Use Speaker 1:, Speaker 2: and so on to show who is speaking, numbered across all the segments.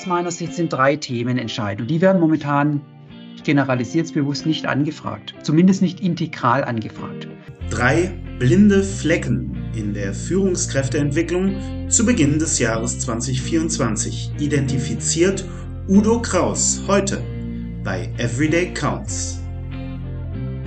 Speaker 1: aus meiner Sicht sind drei Themen entscheidend. Und die werden momentan, ich generalisiere es bewusst, nicht angefragt. Zumindest nicht integral angefragt.
Speaker 2: Drei blinde Flecken in der Führungskräfteentwicklung zu Beginn des Jahres 2024 identifiziert Udo Kraus heute bei Everyday Counts.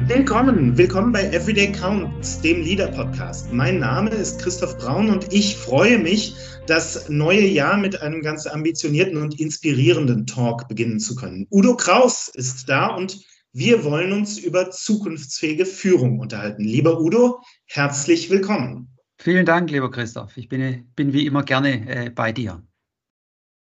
Speaker 2: Willkommen, willkommen bei Everyday Counts, dem Leader Podcast. Mein Name ist Christoph Braun und ich freue mich, das neue Jahr mit einem ganz ambitionierten und inspirierenden Talk beginnen zu können. Udo Kraus ist da und wir wollen uns über zukunftsfähige Führung unterhalten. Lieber Udo, herzlich willkommen.
Speaker 1: Vielen Dank, lieber Christoph. Ich bin, bin wie immer gerne äh, bei dir.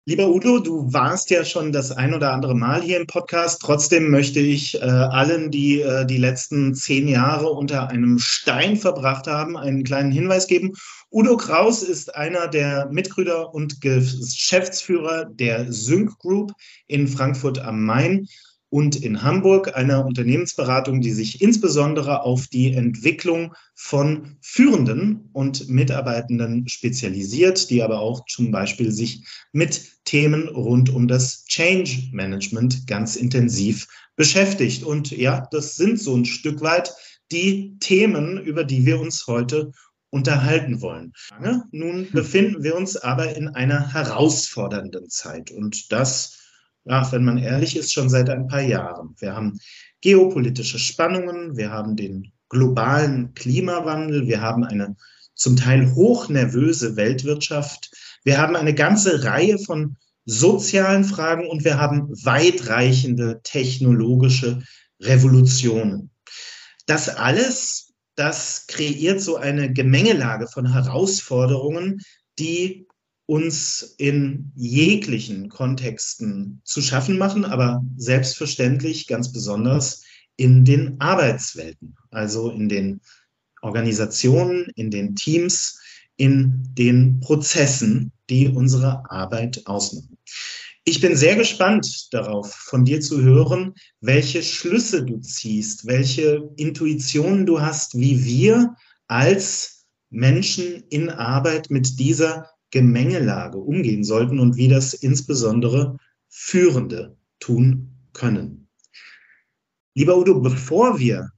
Speaker 2: Lieber Udo, du warst ja schon das ein oder andere Mal hier im Podcast. Trotzdem möchte ich äh, allen, die äh, die letzten zehn Jahre unter einem Stein verbracht haben, einen kleinen Hinweis geben. Udo Kraus ist einer der Mitgründer und Geschäftsführer der Sync Group in Frankfurt am Main und in Hamburg, einer Unternehmensberatung, die sich insbesondere auf die Entwicklung von Führenden und Mitarbeitenden spezialisiert, die aber auch zum Beispiel sich mit Themen rund um das Change Management ganz intensiv beschäftigt. Und ja, das sind so ein Stück weit die Themen, über die wir uns heute unterhalten wollen. Nun befinden wir uns aber in einer herausfordernden Zeit und das ja, wenn man ehrlich ist, schon seit ein paar Jahren. Wir haben geopolitische Spannungen, wir haben den globalen Klimawandel, wir haben eine zum Teil hochnervöse Weltwirtschaft, wir haben eine ganze Reihe von sozialen Fragen und wir haben weitreichende technologische Revolutionen. Das alles, das kreiert so eine Gemengelage von Herausforderungen, die uns in jeglichen Kontexten zu schaffen machen, aber selbstverständlich ganz besonders in den Arbeitswelten, also in den Organisationen, in den Teams, in den Prozessen, die unsere Arbeit ausmachen. Ich bin sehr gespannt darauf, von dir zu hören, welche Schlüsse du ziehst, welche Intuitionen du hast, wie wir als Menschen in Arbeit mit dieser Gemengelage umgehen sollten und wie das insbesondere Führende tun können. Lieber Udo, bevor wir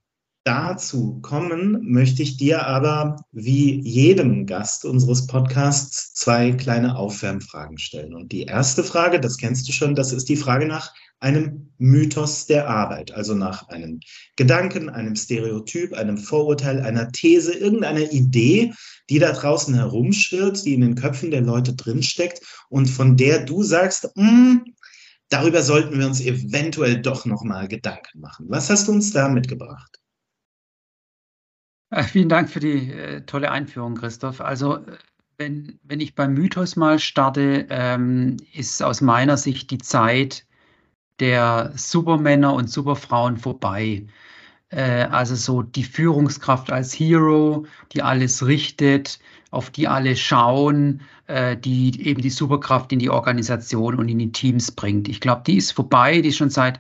Speaker 2: dazu kommen, möchte ich dir aber wie jedem Gast unseres Podcasts zwei kleine Aufwärmfragen stellen. Und die erste Frage, das kennst du schon, das ist die Frage nach einem Mythos der Arbeit, also nach einem Gedanken, einem Stereotyp, einem Vorurteil, einer These, irgendeiner Idee, die da draußen herumschwirrt, die in den Köpfen der Leute drinsteckt und von der du sagst, hm, darüber sollten wir uns eventuell doch noch mal Gedanken machen. Was hast du uns da mitgebracht?
Speaker 1: Äh, vielen Dank für die äh, tolle Einführung, Christoph. Also wenn, wenn ich beim Mythos mal starte, ähm, ist aus meiner Sicht die Zeit der Supermänner und Superfrauen vorbei. Äh, also so die Führungskraft als Hero, die alles richtet, auf die alle schauen, äh, die eben die Superkraft in die Organisation und in die Teams bringt. Ich glaube, die ist vorbei, die ist schon seit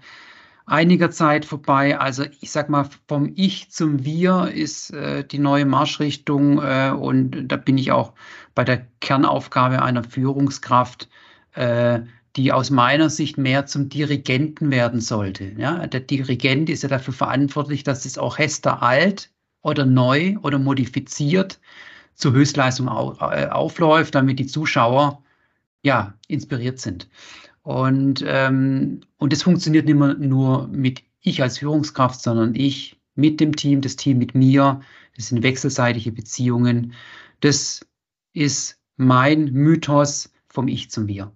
Speaker 1: einiger Zeit vorbei. Also ich sag mal, vom Ich zum Wir ist äh, die neue Marschrichtung äh, und da bin ich auch bei der Kernaufgabe einer Führungskraft, äh, die aus meiner Sicht mehr zum Dirigenten werden sollte. Ja, der Dirigent ist ja dafür verantwortlich, dass das Orchester alt oder neu oder modifiziert zur Höchstleistung au äh, aufläuft, damit die Zuschauer ja inspiriert sind. Und, ähm, und das funktioniert nicht mehr nur mit ich als Führungskraft, sondern ich mit dem Team, das Team mit mir. Das sind wechselseitige Beziehungen. Das ist mein Mythos vom Ich zum Wir.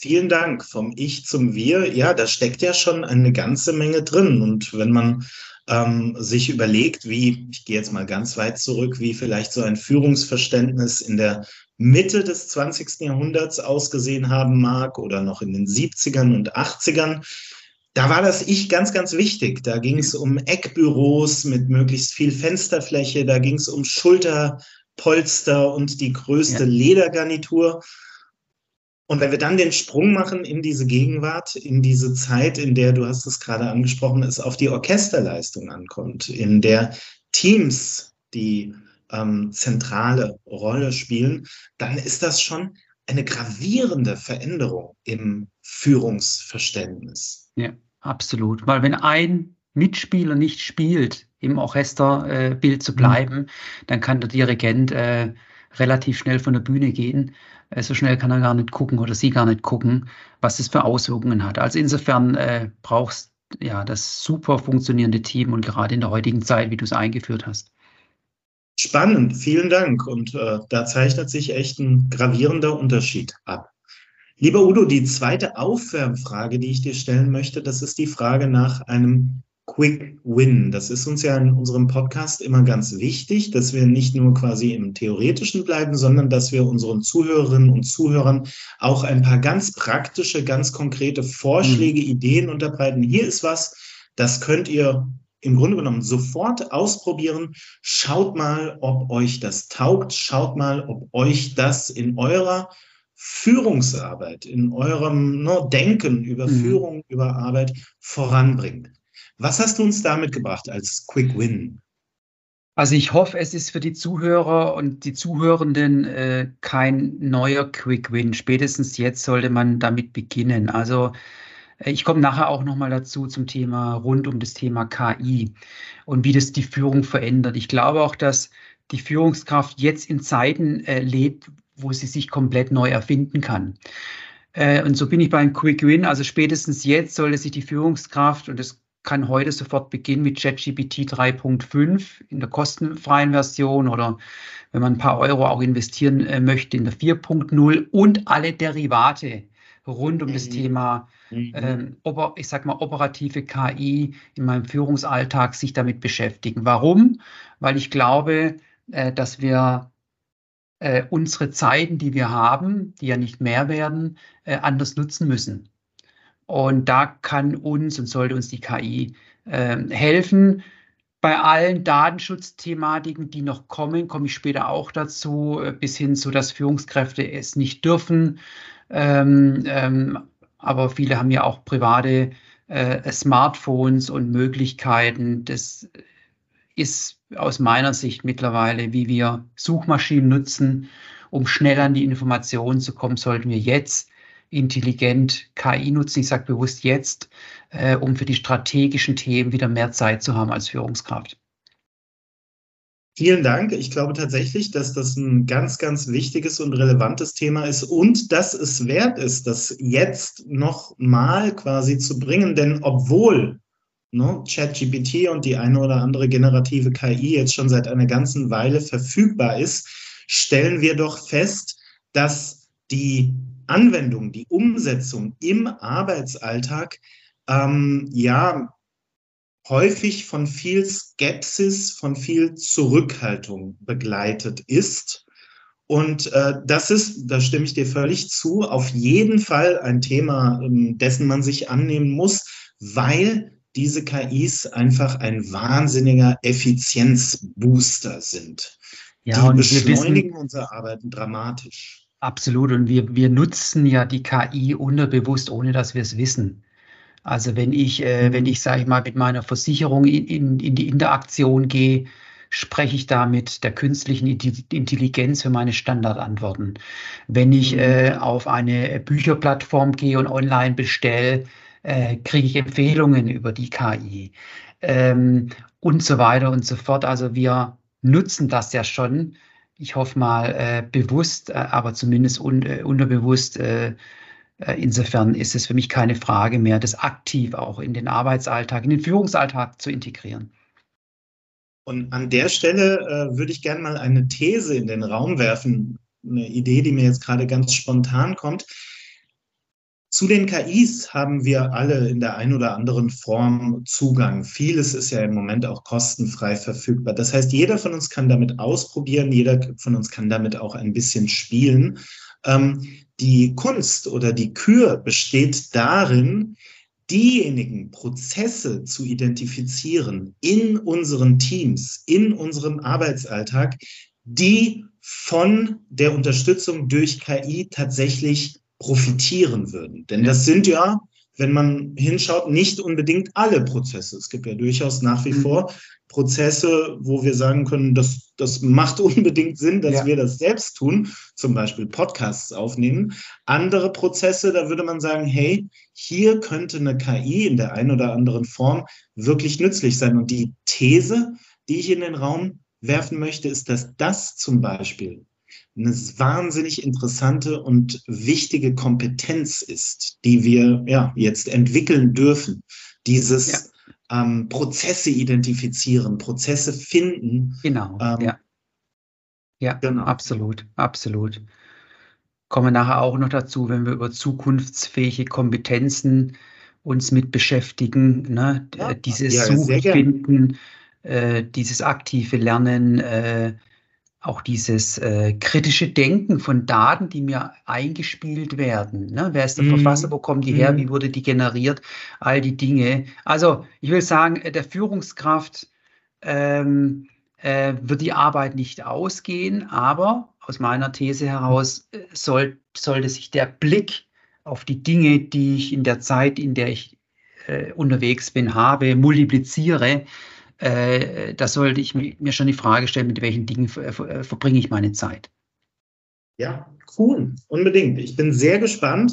Speaker 2: Vielen Dank vom Ich zum Wir. Ja, da steckt ja schon eine ganze Menge drin. Und wenn man ähm, sich überlegt, wie, ich gehe jetzt mal ganz weit zurück, wie vielleicht so ein Führungsverständnis in der Mitte des 20. Jahrhunderts ausgesehen haben mag oder noch in den 70ern und 80ern, da war das Ich ganz, ganz wichtig. Da ging es um Eckbüros mit möglichst viel Fensterfläche, da ging es um Schulterpolster und die größte ja. Ledergarnitur. Und wenn wir dann den Sprung machen in diese Gegenwart, in diese Zeit, in der, du hast es gerade angesprochen, es auf die Orchesterleistung ankommt, in der Teams die ähm, zentrale Rolle spielen, dann ist das schon eine gravierende Veränderung im Führungsverständnis.
Speaker 1: Ja, absolut. Weil wenn ein Mitspieler nicht spielt, im Orchesterbild äh, zu mhm. bleiben, mhm. dann kann der Dirigent äh, relativ schnell von der Bühne gehen. Äh, so schnell kann er gar nicht gucken oder sie gar nicht gucken, was es für Auswirkungen hat. Also insofern äh, brauchst ja das super funktionierende Team und gerade in der heutigen Zeit, wie du es eingeführt hast.
Speaker 2: Spannend, vielen Dank. Und äh, da zeichnet sich echt ein gravierender Unterschied ab. Lieber Udo, die zweite Aufwärmfrage, die ich dir stellen möchte, das ist die Frage nach einem Quick Win. Das ist uns ja in unserem Podcast immer ganz wichtig, dass wir nicht nur quasi im Theoretischen bleiben, sondern dass wir unseren Zuhörerinnen und Zuhörern auch ein paar ganz praktische, ganz konkrete Vorschläge, mhm. Ideen unterbreiten. Hier ist was, das könnt ihr im Grunde genommen sofort ausprobieren. Schaut mal, ob euch das taugt. Schaut mal, ob euch das in eurer Führungsarbeit, in eurem no, Denken über mhm. Führung, über Arbeit voranbringt. Was hast du uns da mitgebracht als Quick Win?
Speaker 1: Also ich hoffe, es ist für die Zuhörer und die Zuhörenden äh, kein neuer Quick Win. Spätestens jetzt sollte man damit beginnen. Also äh, ich komme nachher auch nochmal dazu zum Thema rund um das Thema KI und wie das die Führung verändert. Ich glaube auch, dass die Führungskraft jetzt in Zeiten äh, lebt, wo sie sich komplett neu erfinden kann. Äh, und so bin ich beim Quick Win. Also spätestens jetzt sollte sich die Führungskraft, und das kann heute sofort beginnen mit ChatGPT 3.5 in der kostenfreien Version oder wenn man ein paar Euro auch investieren äh, möchte in der 4.0 und alle Derivate rund um mhm. das Thema Mhm. Ähm, ich sag mal, operative KI in meinem Führungsalltag sich damit beschäftigen. Warum? Weil ich glaube, äh, dass wir äh, unsere Zeiten, die wir haben, die ja nicht mehr werden, äh, anders nutzen müssen. Und da kann uns und sollte uns die KI ähm, helfen. Bei allen Datenschutzthematiken, die noch kommen, komme ich später auch dazu, bis hin zu, dass Führungskräfte es nicht dürfen. Ähm, ähm, aber viele haben ja auch private äh, Smartphones und Möglichkeiten. Das ist aus meiner Sicht mittlerweile, wie wir Suchmaschinen nutzen, um schnell an die Informationen zu kommen, sollten wir jetzt intelligent KI nutzen. Ich sage bewusst jetzt, äh, um für die strategischen Themen wieder mehr Zeit zu haben als Führungskraft.
Speaker 2: Vielen Dank. Ich glaube tatsächlich, dass das ein ganz, ganz wichtiges und relevantes Thema ist und dass es wert ist, das jetzt noch mal quasi zu bringen. Denn obwohl ne, ChatGPT und die eine oder andere generative KI jetzt schon seit einer ganzen Weile verfügbar ist, stellen wir doch fest, dass die Anwendung, die Umsetzung im Arbeitsalltag ähm, ja häufig von viel Skepsis, von viel Zurückhaltung begleitet ist. Und äh, das ist, da stimme ich dir völlig zu, auf jeden Fall ein Thema, ähm, dessen man sich annehmen muss, weil diese KIs einfach ein wahnsinniger Effizienzbooster sind.
Speaker 1: Ja, die beschleunigen wissen, unsere Arbeiten dramatisch. Absolut. Und wir, wir nutzen ja die KI unterbewusst, ohne dass wir es wissen. Also wenn ich, äh, wenn ich, sage ich mal, mit meiner Versicherung in, in, in die Interaktion gehe, spreche ich da mit der künstlichen Intelligenz für meine Standardantworten. Wenn ich mhm. äh, auf eine Bücherplattform gehe und online bestelle, äh, kriege ich Empfehlungen über die KI ähm, und so weiter und so fort. Also wir nutzen das ja schon. Ich hoffe mal äh, bewusst, äh, aber zumindest un äh, unterbewusst äh, insofern ist es für mich keine Frage mehr, das aktiv auch in den Arbeitsalltag, in den Führungsalltag zu integrieren.
Speaker 2: Und an der Stelle äh, würde ich gerne mal eine These in den Raum werfen, eine Idee, die mir jetzt gerade ganz spontan kommt. Zu den KIs haben wir alle in der einen oder anderen Form Zugang. Vieles ist ja im Moment auch kostenfrei verfügbar. Das heißt, jeder von uns kann damit ausprobieren, jeder von uns kann damit auch ein bisschen spielen. Ähm, die Kunst oder die Kür besteht darin, diejenigen Prozesse zu identifizieren in unseren Teams, in unserem Arbeitsalltag, die von der Unterstützung durch KI tatsächlich profitieren würden. Denn das sind ja wenn man hinschaut, nicht unbedingt alle Prozesse. Es gibt ja durchaus nach wie mhm. vor Prozesse, wo wir sagen können, das, das macht unbedingt Sinn, dass ja. wir das selbst tun, zum Beispiel Podcasts aufnehmen. Andere Prozesse, da würde man sagen, hey, hier könnte eine KI in der einen oder anderen Form wirklich nützlich sein. Und die These, die ich in den Raum werfen möchte, ist, dass das zum Beispiel eine wahnsinnig interessante und wichtige Kompetenz ist, die wir ja jetzt entwickeln dürfen. Dieses ja ähm, Prozesse identifizieren, Prozesse finden.
Speaker 1: Genau, ähm, ja. Ja, genau. absolut, absolut. Kommen nachher auch noch dazu, wenn wir über zukunftsfähige Kompetenzen uns mit beschäftigen, ne? Ja, dieses ja, Suchen, Finden, äh, dieses aktive Lernen, äh, auch dieses äh, kritische Denken von Daten, die mir eingespielt werden. Ne? Wer ist der mhm. Verfasser? Wo kommen die her? Wie mhm. wurde die generiert? All die Dinge. Also ich will sagen, äh, der Führungskraft ähm, äh, wird die Arbeit nicht ausgehen, aber aus meiner These heraus äh, soll, sollte sich der Blick auf die Dinge, die ich in der Zeit, in der ich äh, unterwegs bin, habe, multipliziere, äh, da sollte ich mir schon die Frage stellen, mit welchen Dingen äh, verbringe ich meine Zeit.
Speaker 2: Ja, cool, unbedingt. Ich bin sehr gespannt.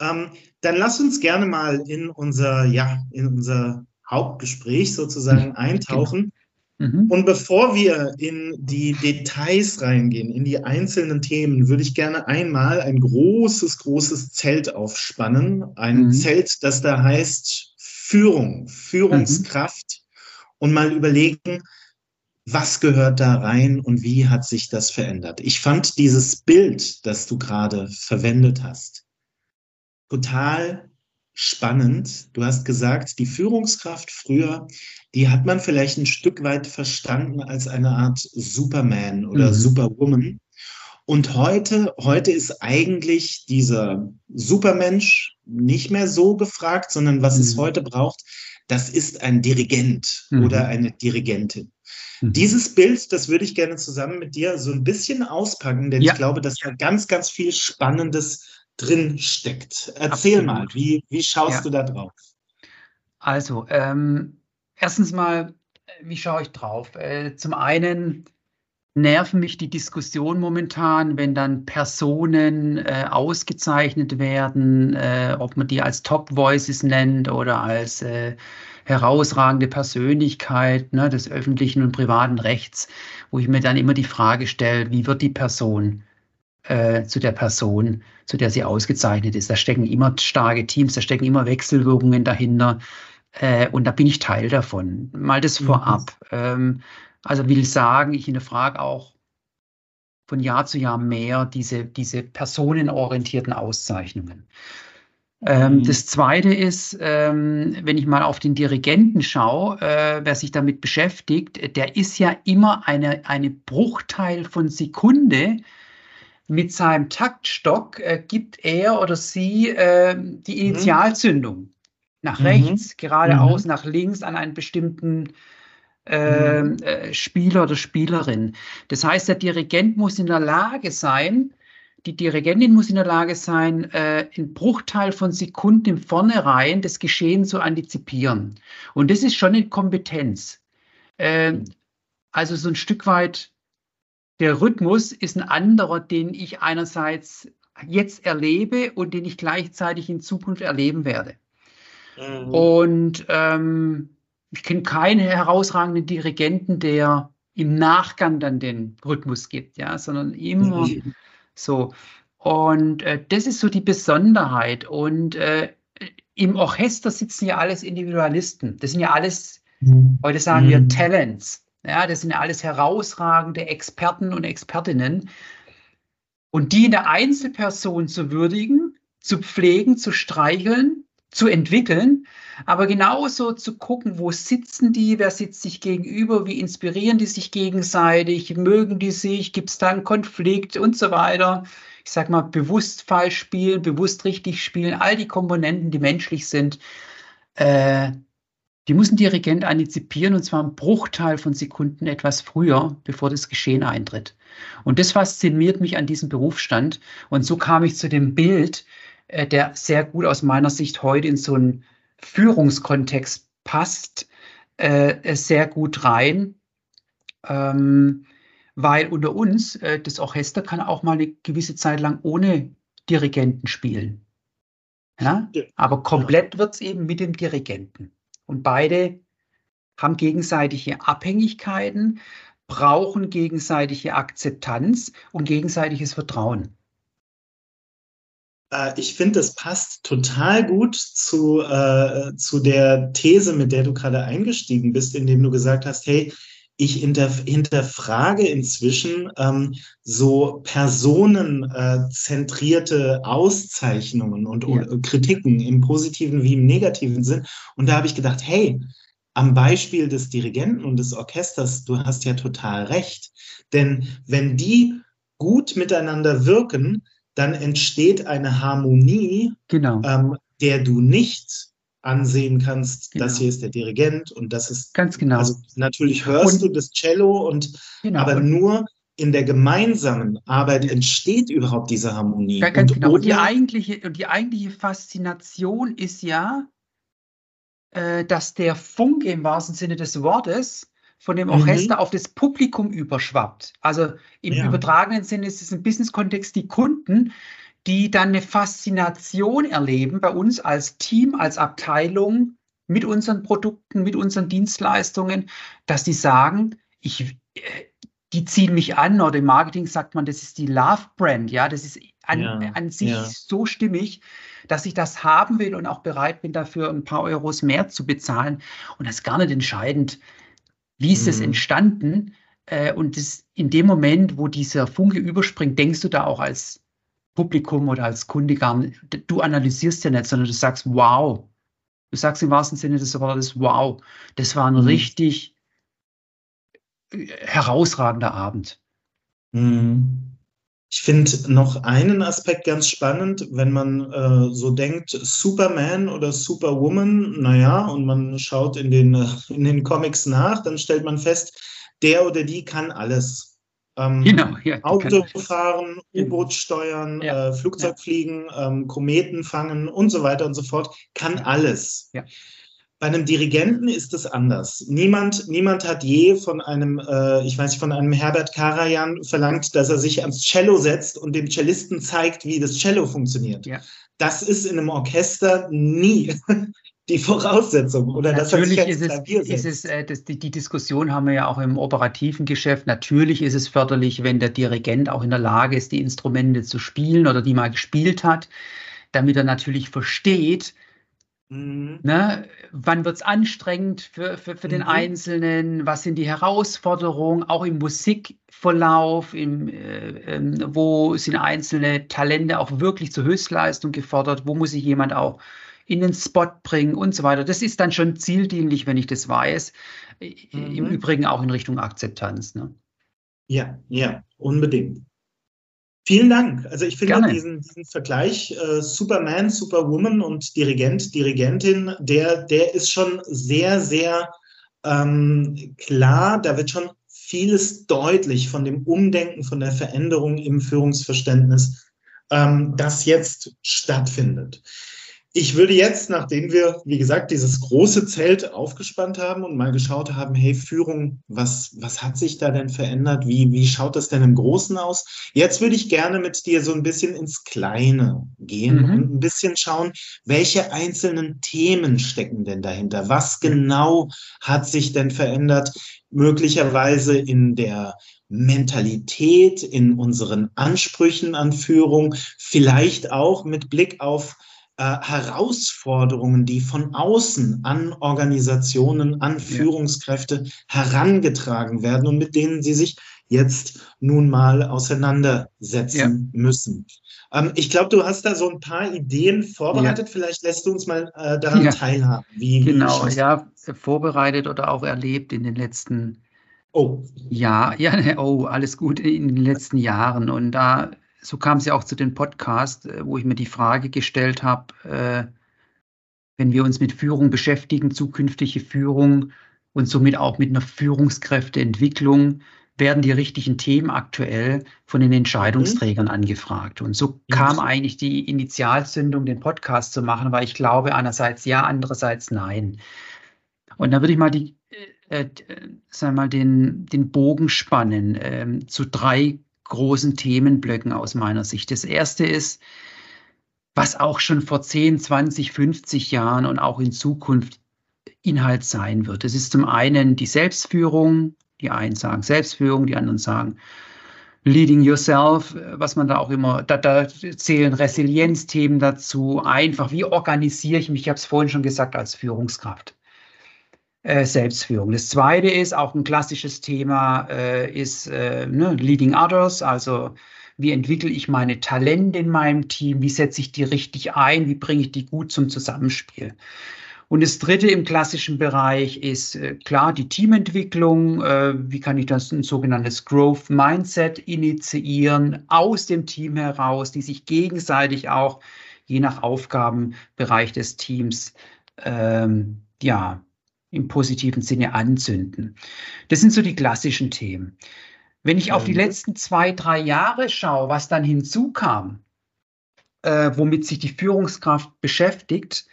Speaker 2: Ähm, dann lass uns gerne mal in unser, ja, in unser Hauptgespräch sozusagen mhm. eintauchen. Mhm. Und bevor wir in die Details reingehen, in die einzelnen Themen, würde ich gerne einmal ein großes, großes Zelt aufspannen. Ein mhm. Zelt, das da heißt Führung, Führungskraft und mal überlegen, was gehört da rein und wie hat sich das verändert. Ich fand dieses Bild, das du gerade verwendet hast, total spannend. Du hast gesagt, die Führungskraft früher, die hat man vielleicht ein Stück weit verstanden als eine Art Superman oder mhm. Superwoman. Und heute, heute ist eigentlich dieser Supermensch nicht mehr so gefragt, sondern was mhm. es heute braucht, das ist ein Dirigent mhm. oder eine Dirigentin. Mhm. Dieses Bild, das würde ich gerne zusammen mit dir so ein bisschen auspacken, denn ja. ich glaube, dass da ganz, ganz viel Spannendes drin steckt. Erzähl Absolut. mal, wie, wie schaust ja. du da drauf?
Speaker 1: Also, ähm, erstens mal, wie schaue ich drauf? Äh, zum einen nerven mich die Diskussion momentan, wenn dann Personen äh, ausgezeichnet werden, äh, ob man die als Top Voices nennt oder als äh, herausragende Persönlichkeit ne, des öffentlichen und privaten Rechts, wo ich mir dann immer die Frage stelle, wie wird die Person äh, zu der Person, zu der sie ausgezeichnet ist. Da stecken immer starke Teams, da stecken immer Wechselwirkungen dahinter. Äh, und da bin ich Teil davon. Mal das mhm. vorab. Ähm, also will sagen, ich hinterfrage auch von Jahr zu Jahr mehr diese, diese personenorientierten Auszeichnungen. Ähm, mhm. das Zweite ist, ähm, wenn ich mal auf den Dirigenten schaue, äh, wer sich damit beschäftigt, der ist ja immer eine, eine Bruchteil von Sekunde mit seinem Taktstock, äh, gibt er oder sie äh, die mhm. Initialzündung mhm. nach rechts, geradeaus, mhm. nach links an einen bestimmten ähm, äh, Spieler oder Spielerin. Das heißt, der Dirigent muss in der Lage sein, die Dirigentin muss in der Lage sein, äh, in Bruchteil von Sekunden im Vornherein das Geschehen zu antizipieren. Und das ist schon eine Kompetenz. Äh, also so ein Stück weit, der Rhythmus ist ein anderer, den ich einerseits jetzt erlebe und den ich gleichzeitig in Zukunft erleben werde. Mhm. Und ähm, ich kenne keinen herausragenden Dirigenten, der im Nachgang dann den Rhythmus gibt, ja, sondern immer mhm. so. Und äh, das ist so die Besonderheit. Und äh, im Orchester sitzen ja alles Individualisten. Das sind ja alles, mhm. heute sagen wir, mhm. Talents. Ja, das sind ja alles herausragende Experten und Expertinnen. Und die in der Einzelperson zu würdigen, zu pflegen, zu streicheln, zu entwickeln, aber genauso zu gucken, wo sitzen die, wer sitzt sich gegenüber, wie inspirieren die sich gegenseitig, mögen die sich, gibt es da einen Konflikt und so weiter. Ich sage mal, bewusst falsch spielen, bewusst richtig spielen, all die Komponenten, die menschlich sind, äh, die muss ein Dirigent antizipieren und zwar einen Bruchteil von Sekunden etwas früher, bevor das Geschehen eintritt. Und das fasziniert mich an diesem Berufsstand. Und so kam ich zu dem Bild, äh, der sehr gut aus meiner Sicht heute in so einen Führungskontext passt, äh, sehr gut rein. Ähm, weil unter uns, äh, das Orchester kann auch mal eine gewisse Zeit lang ohne Dirigenten spielen. Ja? ja. Aber komplett wird es eben mit dem Dirigenten. Und beide haben gegenseitige Abhängigkeiten, brauchen gegenseitige Akzeptanz und gegenseitiges Vertrauen.
Speaker 2: Äh, ich finde, das passt total gut zu, äh, zu der These, mit der du gerade eingestiegen bist, indem du gesagt hast, hey, ich hinterfrage inzwischen ähm, so personenzentrierte Auszeichnungen und, ja. und, Kritiken im positiven wie im negativen Sinn. Und da habe ich gedacht, hey, am Beispiel des Dirigenten und des Orchesters, du hast ja total recht. Denn wenn die gut miteinander wirken, dann entsteht eine Harmonie, genau. ähm, der du nicht ansehen kannst, genau. das hier ist der Dirigent und das ist
Speaker 1: ganz genau.
Speaker 2: Also natürlich hörst und, du das Cello und genau. aber und, nur in der gemeinsamen Arbeit entsteht überhaupt diese Harmonie.
Speaker 1: Ganz und, genau. Und die eigentliche, die eigentliche Faszination ist ja, äh, dass der Funke im wahrsten Sinne des Wortes von dem Orchester mhm. auf das Publikum überschwappt. Also im ja. übertragenen Sinne ist es im Business-Kontext die Kunden, die dann eine Faszination erleben bei uns als Team, als Abteilung mit unseren Produkten, mit unseren Dienstleistungen, dass die sagen, ich, äh, die ziehen mich an oder im Marketing sagt man, das ist die Love Brand, ja, das ist an, ja, an sich ja. so stimmig, dass ich das haben will und auch bereit bin, dafür ein paar Euros mehr zu bezahlen. Und das ist gar nicht entscheidend, wie ist es mhm. entstanden. Äh, und das, in dem Moment, wo dieser Funke überspringt, denkst du da auch als Publikum oder als Kunde gar nicht, du analysierst ja nicht, sondern du sagst, wow. Du sagst im wahrsten Sinne des Wortes, wow, das war ein mhm. richtig äh, herausragender Abend.
Speaker 2: Mhm. Ich finde noch einen Aspekt ganz spannend, wenn man äh, so denkt, Superman oder Superwoman, naja, und man schaut in den, äh, in den Comics nach, dann stellt man fest, der oder die kann alles. Ähm, genau, ja, Auto fahren, U-Boot steuern, ja, äh, Flugzeug ja. fliegen, ähm, Kometen fangen und so weiter und so fort, kann alles. Bei einem Dirigenten ist es anders. Niemand, niemand hat je von einem, äh, ich weiß nicht, von einem Herbert Karajan verlangt, dass er sich ans Cello setzt und dem Cellisten zeigt, wie das Cello funktioniert. Ja. Das ist in einem Orchester nie die Voraussetzung oder
Speaker 1: natürlich das ist es, ist es äh, das, die, die, Diskussion haben wir ja auch im operativen Geschäft. Natürlich ist es förderlich, wenn der Dirigent auch in der Lage ist, die Instrumente zu spielen oder die mal gespielt hat, damit er natürlich versteht, mhm. ne, wann wird es anstrengend für, für, für mhm. den Einzelnen, was sind die Herausforderungen, auch im Musikverlauf, im, äh, äh, wo sind einzelne Talente auch wirklich zur Höchstleistung gefordert, wo muss sich jemand auch in den Spot bringen und so weiter. Das ist dann schon zieldienlich, wenn ich das weiß. Mhm. Im Übrigen auch in Richtung Akzeptanz. Ne?
Speaker 2: Ja, ja, unbedingt. Vielen Dank. Also ich finde diesen, diesen, Vergleich äh, Superman, Superwoman und Dirigent, Dirigentin, der, der ist schon sehr, sehr ähm, klar. Da wird schon vieles deutlich von dem Umdenken, von der Veränderung im Führungsverständnis, ähm, das jetzt stattfindet. Ich würde jetzt, nachdem wir, wie gesagt, dieses große Zelt aufgespannt haben und mal geschaut haben, hey, Führung, was, was hat sich da denn verändert? Wie, wie schaut das denn im Großen aus? Jetzt würde ich gerne mit dir so ein bisschen ins Kleine gehen mhm. und ein bisschen schauen, welche einzelnen Themen stecken denn dahinter? Was genau hat sich denn verändert? Möglicherweise in der Mentalität, in unseren Ansprüchen an Führung, vielleicht auch mit Blick auf äh, Herausforderungen, die von außen an Organisationen, an Führungskräfte ja. herangetragen werden und mit denen sie sich jetzt nun mal auseinandersetzen ja. müssen. Ähm, ich glaube, du hast da so ein paar Ideen vorbereitet. Ja. Vielleicht lässt du uns mal äh, daran teilhaben.
Speaker 1: Wie, genau, wie ja, vorbereitet oder auch erlebt in den letzten Oh. Ja, ja, oh, alles gut in den letzten Jahren. Und da so kam es ja auch zu dem Podcast, äh, wo ich mir die Frage gestellt habe, äh, wenn wir uns mit Führung beschäftigen, zukünftige Führung und somit auch mit einer Führungskräfteentwicklung, werden die richtigen Themen aktuell von den Entscheidungsträgern mhm. angefragt. Und so kam eigentlich die Initialzündung, den Podcast zu machen, weil ich glaube, einerseits ja, andererseits nein. Und da würde ich mal die, äh, äh, sagen mal, den, den Bogen spannen äh, zu drei großen Themenblöcken aus meiner Sicht. Das erste ist, was auch schon vor 10, 20, 50 Jahren und auch in Zukunft Inhalt sein wird. Es ist zum einen die Selbstführung, die einen sagen Selbstführung, die anderen sagen Leading Yourself, was man da auch immer, da, da zählen Resilienzthemen dazu, einfach, wie organisiere ich mich, ich habe es vorhin schon gesagt, als Führungskraft. Äh, Selbstführung. Das zweite ist auch ein klassisches Thema, äh, ist äh, ne, Leading Others, also wie entwickle ich meine Talente in meinem Team, wie setze ich die richtig ein, wie bringe ich die gut zum Zusammenspiel. Und das dritte im klassischen Bereich ist äh, klar die Teamentwicklung. Äh, wie kann ich das ein sogenanntes Growth Mindset initiieren aus dem Team heraus, die sich gegenseitig auch je nach Aufgabenbereich des Teams ähm, ja im positiven Sinne anzünden. Das sind so die klassischen Themen. Wenn ich auf die letzten zwei, drei Jahre schaue, was dann hinzukam, äh, womit sich die Führungskraft beschäftigt,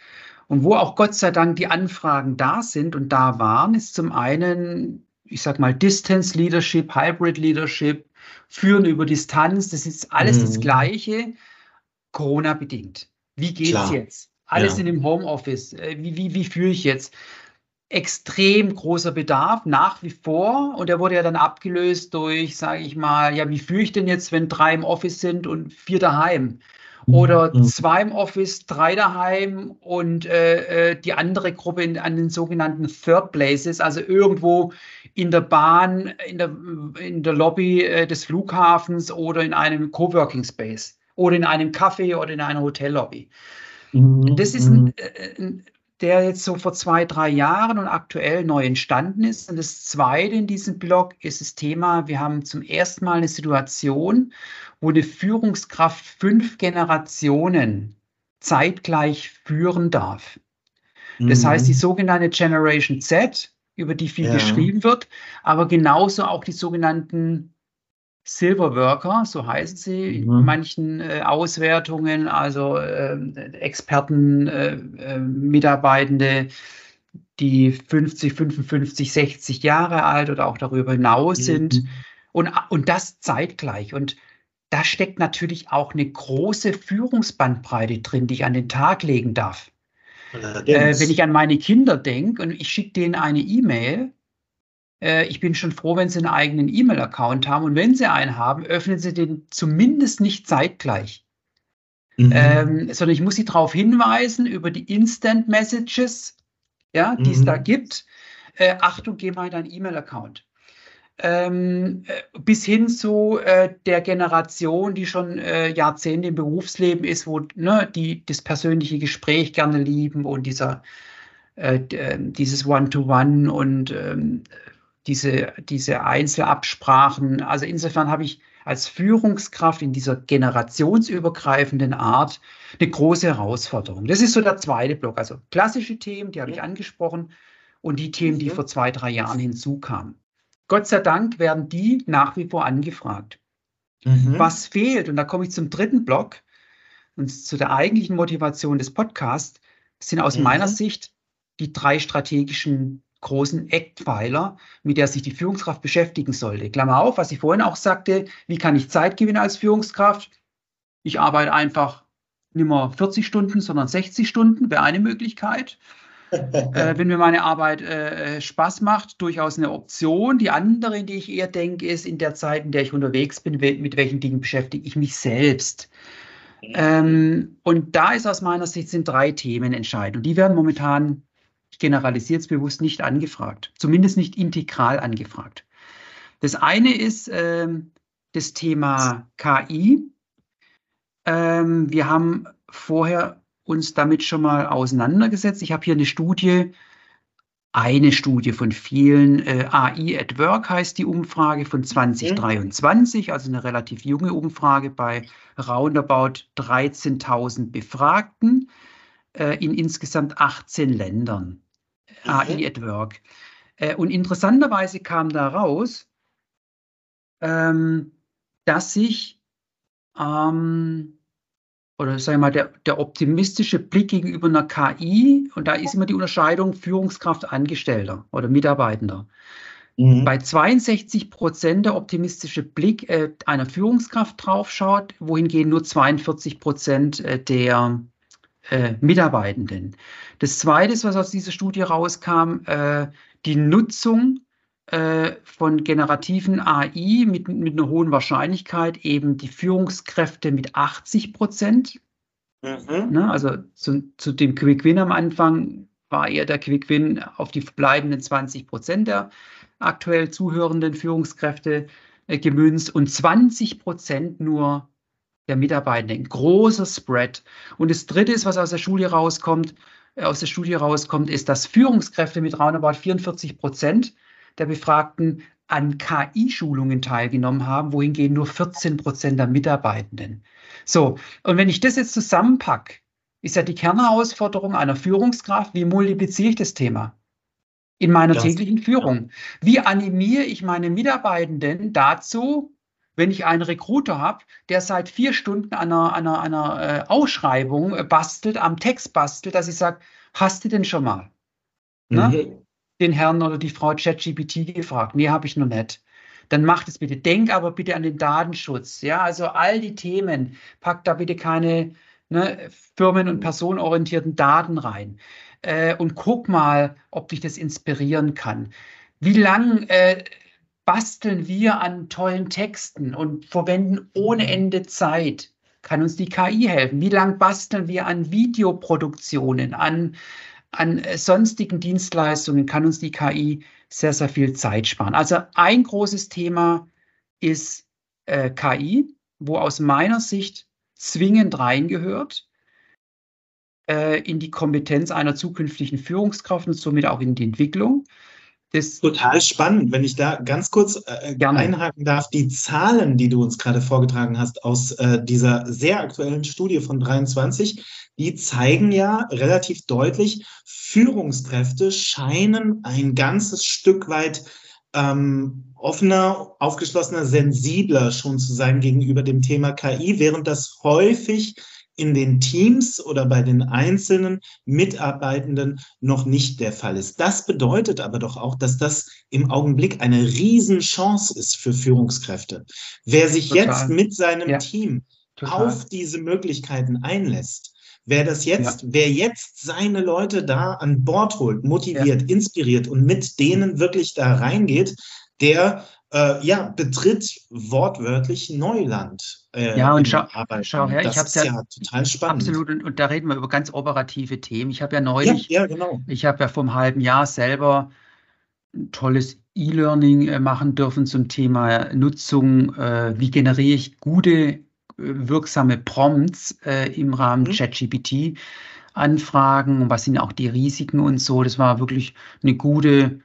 Speaker 1: und wo auch Gott sei Dank die Anfragen da sind und da waren, ist zum einen, ich sag mal, Distance Leadership, Hybrid Leadership, Führen über Distanz, das ist alles mhm. das Gleiche, Corona-bedingt. Wie geht's Klar. jetzt? Alles ja. in dem Homeoffice. Äh, wie, wie, wie führe ich jetzt? Extrem großer Bedarf nach wie vor. Und der wurde ja dann abgelöst durch, sage ich mal, ja, wie führe ich denn jetzt, wenn drei im Office sind und vier daheim? oder mhm. zwei im Office, drei daheim und äh, äh, die andere Gruppe in, an den sogenannten Third Places, also irgendwo in der Bahn, in der, in der Lobby äh, des Flughafens oder in einem Coworking Space oder in einem Café oder in einer Hotellobby. Mhm. Das ist ein, mhm. äh, ein, der jetzt so vor zwei, drei Jahren und aktuell neu entstanden ist. Und das zweite in diesem Blog ist das Thema, wir haben zum ersten Mal eine Situation, wo eine Führungskraft fünf Generationen zeitgleich führen darf. Das mhm. heißt, die sogenannte Generation Z, über die viel ja. geschrieben wird, aber genauso auch die sogenannten Silver Worker, so heißen sie mhm. in manchen äh, Auswertungen, also äh, Experten, äh, äh Mitarbeitende, die 50, 55, 60 Jahre alt oder auch darüber hinaus mhm. sind. Und, und das zeitgleich. Und da steckt natürlich auch eine große Führungsbandbreite drin, die ich an den Tag legen darf. Äh, wenn ich an meine Kinder denke und ich schicke denen eine E-Mail, ich bin schon froh, wenn sie einen eigenen E-Mail-Account haben und wenn sie einen haben, öffnen sie den zumindest nicht zeitgleich. Mhm. Ähm, sondern ich muss sie darauf hinweisen über die Instant Messages, ja, die mhm. es da gibt. Äh, Achtung, geh mal in deinen E-Mail-Account ähm, äh, bis hin zu äh, der Generation, die schon äh, Jahrzehnte im Berufsleben ist, wo ne, die das persönliche Gespräch gerne lieben und dieser, äh, äh dieses One-to-One -One und ähm, diese, diese Einzelabsprachen. Also insofern habe ich als Führungskraft in dieser generationsübergreifenden Art eine große Herausforderung. Das ist so der zweite Block. Also klassische Themen, die habe ich angesprochen, und die Themen, die vor zwei, drei Jahren hinzukamen. Gott sei Dank werden die nach wie vor angefragt. Mhm. Was fehlt, und da komme ich zum dritten Block und zu der eigentlichen Motivation des Podcasts, sind aus mhm. meiner Sicht die drei strategischen großen Eckpfeiler, mit der sich die Führungskraft beschäftigen sollte. Klammer auf, was ich vorhin auch sagte, wie kann ich Zeit gewinnen als Führungskraft? Ich arbeite einfach nicht mehr 40 Stunden, sondern 60 Stunden, wäre eine Möglichkeit äh, wenn mir meine Arbeit äh, Spaß macht, durchaus eine Option. Die andere, in die ich eher denke, ist in der Zeit, in der ich unterwegs bin, mit welchen Dingen beschäftige ich mich selbst. Ähm, und da ist aus meiner Sicht sind drei Themen entscheidend. Und die werden momentan, es bewusst, nicht angefragt. Zumindest nicht integral angefragt. Das eine ist ähm, das Thema KI. Ähm, wir haben vorher uns damit schon mal auseinandergesetzt. Ich habe hier eine Studie, eine Studie von vielen. Äh, AI at Work heißt die Umfrage von 2023, mhm. also eine relativ junge Umfrage bei roundabout 13.000 Befragten äh, in insgesamt 18 Ländern. Mhm. AI at Work. Äh, und interessanterweise kam da raus, ähm, dass sich ähm, oder sagen wir mal, der, der optimistische Blick gegenüber einer KI, und da ist immer die Unterscheidung Führungskraft Angestellter oder Mitarbeitender. Mhm. Bei 62 Prozent der optimistische Blick äh, einer Führungskraft draufschaut, wohingegen nur 42 Prozent äh, der äh, Mitarbeitenden. Das Zweite, was aus dieser Studie rauskam, äh, die Nutzung äh, von generativen AI mit, mit einer hohen Wahrscheinlichkeit eben die Führungskräfte mit 80 Prozent. Mhm. Ne, also zu, zu dem Quick Win am Anfang war eher der Quick Win auf die verbleibenden 20 Prozent der aktuell zuhörenden Führungskräfte äh, gemünzt und 20 Prozent nur der Mitarbeitenden. Ein großer Spread. Und das Dritte ist, was aus der Studie rauskommt, äh, aus der Studie rauskommt, ist, dass Führungskräfte mit roundabout 44 Prozent der Befragten an KI-Schulungen teilgenommen haben, wohingegen nur 14 Prozent der Mitarbeitenden. So, und wenn ich das jetzt zusammenpacke, ist ja die Kernherausforderung einer Führungskraft, wie multipliziere ich das Thema? In meiner das, täglichen Führung. Wie animiere ich meine Mitarbeitenden dazu, wenn ich einen Recruiter habe, der seit vier Stunden an einer, einer, einer äh, Ausschreibung äh, bastelt, am Text bastelt, dass ich sage, hast du denn schon mal? Ne? Mhm den Herrn oder die Frau ChatGPT gefragt. Nee, habe ich noch nicht. Dann macht es bitte. Denk aber bitte an den Datenschutz. Ja, also all die Themen. Packt da bitte keine ne, firmen- und personenorientierten Daten rein. Äh, und guck mal, ob dich das inspirieren kann. Wie lang äh, basteln wir an tollen Texten und verwenden ohne Ende Zeit? Kann uns die KI helfen? Wie lang basteln wir an Videoproduktionen, an an äh, sonstigen Dienstleistungen kann uns die KI sehr, sehr viel Zeit sparen. Also ein großes Thema ist äh, KI, wo aus meiner Sicht zwingend reingehört äh, in die Kompetenz einer zukünftigen Führungskraft und somit auch in die Entwicklung.
Speaker 2: Das Total spannend, wenn ich da ganz kurz äh, äh einhaken darf. Die Zahlen, die du uns gerade vorgetragen hast aus äh, dieser sehr aktuellen Studie von 23, die zeigen ja relativ deutlich, Führungskräfte scheinen ein ganzes Stück weit ähm, offener, aufgeschlossener, sensibler schon zu sein gegenüber dem Thema KI, während das häufig in den Teams oder bei den einzelnen Mitarbeitenden noch nicht der Fall ist. Das bedeutet aber doch auch, dass das im Augenblick eine Riesenchance ist für Führungskräfte. Wer sich Total. jetzt mit seinem ja. Team Total. auf diese Möglichkeiten einlässt, wer das jetzt, ja. wer jetzt seine Leute da an Bord holt, motiviert, ja. inspiriert und mit denen wirklich da reingeht, der äh, ja, betritt wortwörtlich Neuland.
Speaker 1: Äh, ja, und schau, schau her, das ich habe ja, ja, total spannend. Absolut, und, und, da reden wir über ganz operative Themen. Ich habe ja neulich, ja, ja, genau. ich habe ja vor einem halben Jahr selber ein tolles E-Learning äh, machen dürfen zum Thema Nutzung. Äh, wie generiere ich gute, äh, wirksame Prompts äh, im Rahmen mhm. ChatGPT? Anfragen, was sind auch die Risiken und so. Das war wirklich eine gute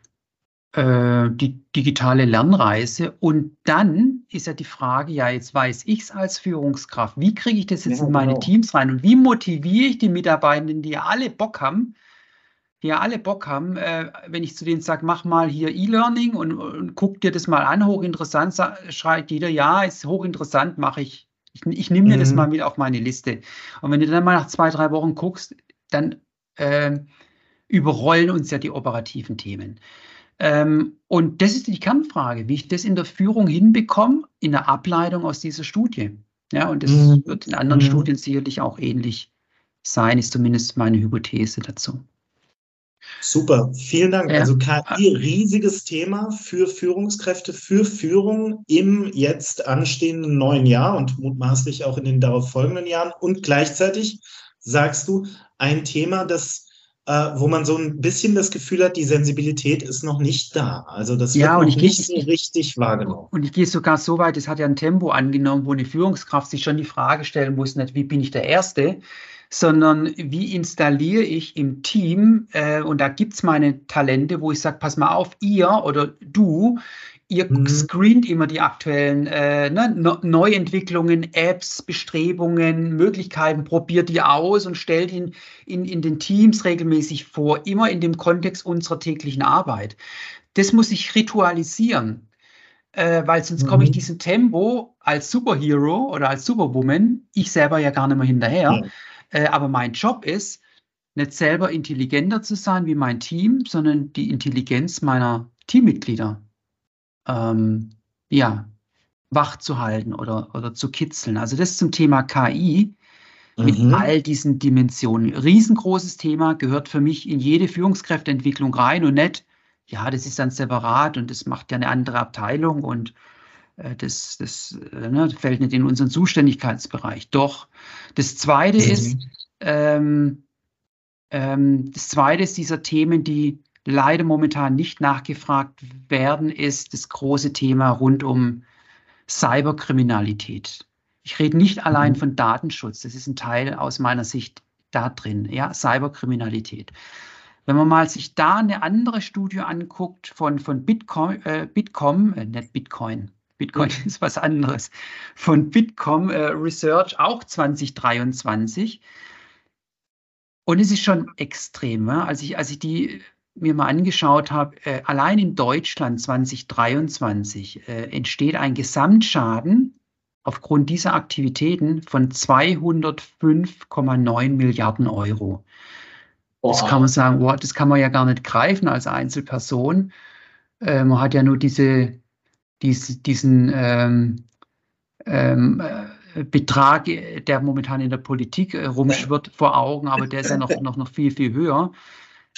Speaker 1: äh, die digitale Lernreise. Und dann ist ja die Frage, ja, jetzt weiß ich es als Führungskraft, wie kriege ich das jetzt ja, in meine genau. Teams rein und wie motiviere ich die Mitarbeitenden, die ja alle Bock haben, die ja alle Bock haben, äh, wenn ich zu denen sage, mach mal hier E-Learning und, und, guck dir das mal an, hochinteressant, schreit jeder, ja, ist hochinteressant, mache ich. Ich, ich nehme mir mhm. das mal mit auf meine Liste. Und wenn du dann mal nach zwei, drei Wochen guckst, dann äh, überrollen uns ja die operativen Themen. Ähm, und das ist die Kernfrage, wie ich das in der Führung hinbekomme, in der Ableitung aus dieser Studie. Ja, und das mhm. wird in anderen mhm. Studien sicherlich auch ähnlich sein, ist zumindest meine Hypothese dazu.
Speaker 2: Super, vielen Dank. Ja. Also KI, riesiges Thema für Führungskräfte, für Führung im jetzt anstehenden neuen Jahr und mutmaßlich auch in den darauf folgenden Jahren. Und gleichzeitig sagst du, ein Thema, das äh, wo man so ein bisschen das Gefühl hat, die Sensibilität ist noch nicht da. Also das
Speaker 1: ja, wird
Speaker 2: und
Speaker 1: ich nicht gehe, so richtig wahrgenommen. Und ich gehe sogar so weit, es hat ja ein Tempo angenommen, wo eine Führungskraft sich schon die Frage stellen muss, nicht wie bin ich der Erste, sondern wie installiere ich im Team, äh, und da gibt es meine Talente, wo ich sage, pass mal auf, ihr oder du, Ihr mhm. screent immer die aktuellen äh, ne, Neuentwicklungen, Apps, Bestrebungen, Möglichkeiten, probiert die aus und stellt ihn in, in den Teams regelmäßig vor, immer in dem Kontext unserer täglichen Arbeit. Das muss sich ritualisieren. äh, weil sonst komme ich mhm. diesem Tempo als Superhero oder als Superwoman, ich selber ja gar nicht mehr hinterher. Ja. Äh, aber mein Job ist, nicht selber intelligenter zu sein wie mein Team, sondern die Intelligenz meiner Teammitglieder ähm, ja, wach zu halten oder, oder zu kitzeln. Also das zum Thema KI mit mhm. all diesen Dimensionen. Riesengroßes Thema, gehört für mich in jede Führungskräfteentwicklung rein und nicht, ja, das ist dann separat und das macht ja eine andere Abteilung und äh, das, das äh, ne, fällt nicht in unseren Zuständigkeitsbereich. Doch. Das zweite mhm. ist, ähm, ähm, das zweite ist dieser Themen, die leider momentan nicht nachgefragt werden, ist das große Thema rund um Cyberkriminalität. Ich rede nicht allein mhm. von Datenschutz, das ist ein Teil aus meiner Sicht da drin, ja, Cyberkriminalität. Wenn man mal sich da eine andere Studie anguckt von, von Bitcoin, äh, Bitcom, äh, nicht Bitcoin, Bitcoin mhm. ist was anderes, von Bitcom äh, Research auch 2023. Und es ist schon extrem. Ja? Als, ich, als ich die mir mal angeschaut habe, äh, allein in Deutschland 2023 äh, entsteht ein Gesamtschaden aufgrund dieser Aktivitäten von 205,9 Milliarden Euro. Boah. Das kann man sagen, wow, das kann man ja gar nicht greifen als Einzelperson. Äh, man hat ja nur diese, diese diesen ähm, ähm, äh, Betrag, der momentan in der Politik äh, rumschwirrt, vor Augen, aber der ist ja noch, noch, noch viel, viel höher.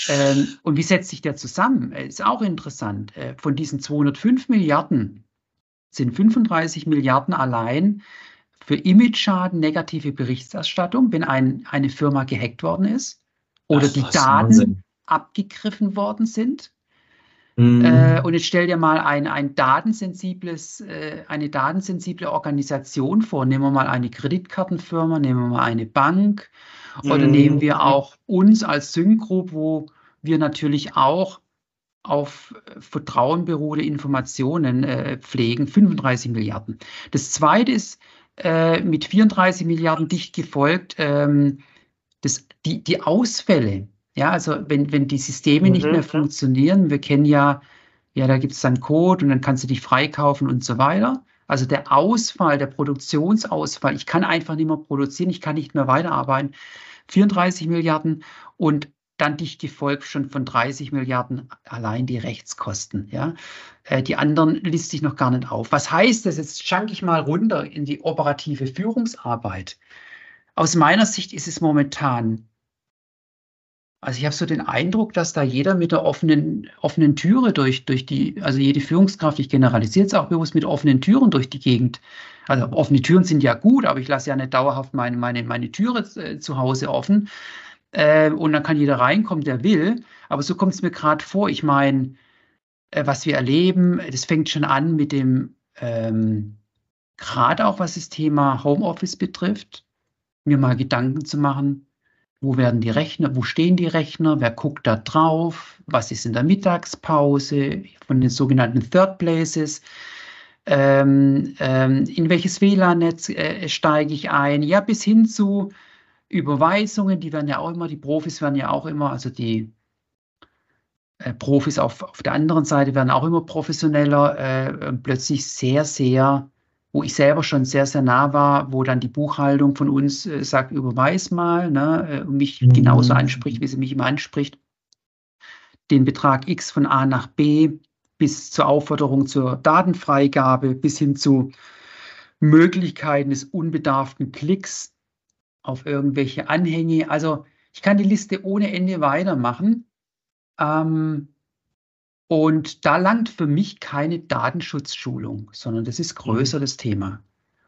Speaker 1: Ähm, und wie setzt sich der zusammen? Ist auch interessant. Äh, von diesen 205 Milliarden sind 35 Milliarden allein für Image-Schaden, negative Berichterstattung, wenn ein, eine Firma gehackt worden ist oder Ach, die Daten Wahnsinn. abgegriffen worden sind. Mhm. Äh, und jetzt stell dir mal ein, ein datensensibles, äh, eine datensensible Organisation vor. Nehmen wir mal eine Kreditkartenfirma, nehmen wir mal eine Bank oder mhm. nehmen wir auch uns als Syncgroup, wo wir natürlich auch auf Vertrauen beruhende Informationen äh, pflegen, 35 Milliarden. Das zweite ist äh, mit 34 Milliarden dicht gefolgt, ähm, das, die, die Ausfälle. Ja, also wenn, wenn die Systeme mhm. nicht mehr funktionieren, wir kennen ja, ja, da gibt es dann Code und dann kannst du dich freikaufen und so weiter. Also der Ausfall, der Produktionsausfall, ich kann einfach nicht mehr produzieren, ich kann nicht mehr weiterarbeiten. 34 Milliarden und dann dicht gefolgt schon von 30 Milliarden allein die Rechtskosten. Ja? Äh, die anderen listet sich noch gar nicht auf. Was heißt das? Jetzt schanke ich mal runter in die operative Führungsarbeit. Aus meiner Sicht ist es momentan, also ich habe so den Eindruck, dass da jeder mit der offenen, offenen Türe durch, durch die, also jede Führungskraft, ich generalisiere es auch bewusst mit offenen Türen durch die Gegend. Also offene Türen sind ja gut, aber ich lasse ja nicht dauerhaft meine, meine, meine Türe äh, zu Hause offen. Äh, und dann kann jeder reinkommen, der will. Aber so kommt es mir gerade vor. Ich meine, äh, was wir erleben, das fängt schon an mit dem, ähm, gerade auch was das Thema Homeoffice betrifft, mir mal Gedanken zu machen, wo werden die Rechner, wo stehen die Rechner, wer guckt da drauf, was ist in der Mittagspause? Von den sogenannten Third Places, ähm, ähm, in welches WLAN-Netz äh, steige ich ein, ja, bis hin zu Überweisungen, die werden ja auch immer, die Profis werden ja auch immer, also die äh, Profis auf, auf der anderen Seite werden auch immer professioneller, äh, plötzlich sehr, sehr, wo ich selber schon sehr, sehr nah war, wo dann die Buchhaltung von uns äh, sagt, überweis mal, ne, äh, und mich mhm. genauso anspricht, wie sie mich immer anspricht, den Betrag X von A nach B bis zur Aufforderung zur Datenfreigabe, bis hin zu Möglichkeiten des unbedarften Klicks auf irgendwelche Anhänge. Also ich kann die Liste ohne Ende weitermachen. Ähm, und da langt für mich keine Datenschutzschulung, sondern das ist größer mhm. das Thema.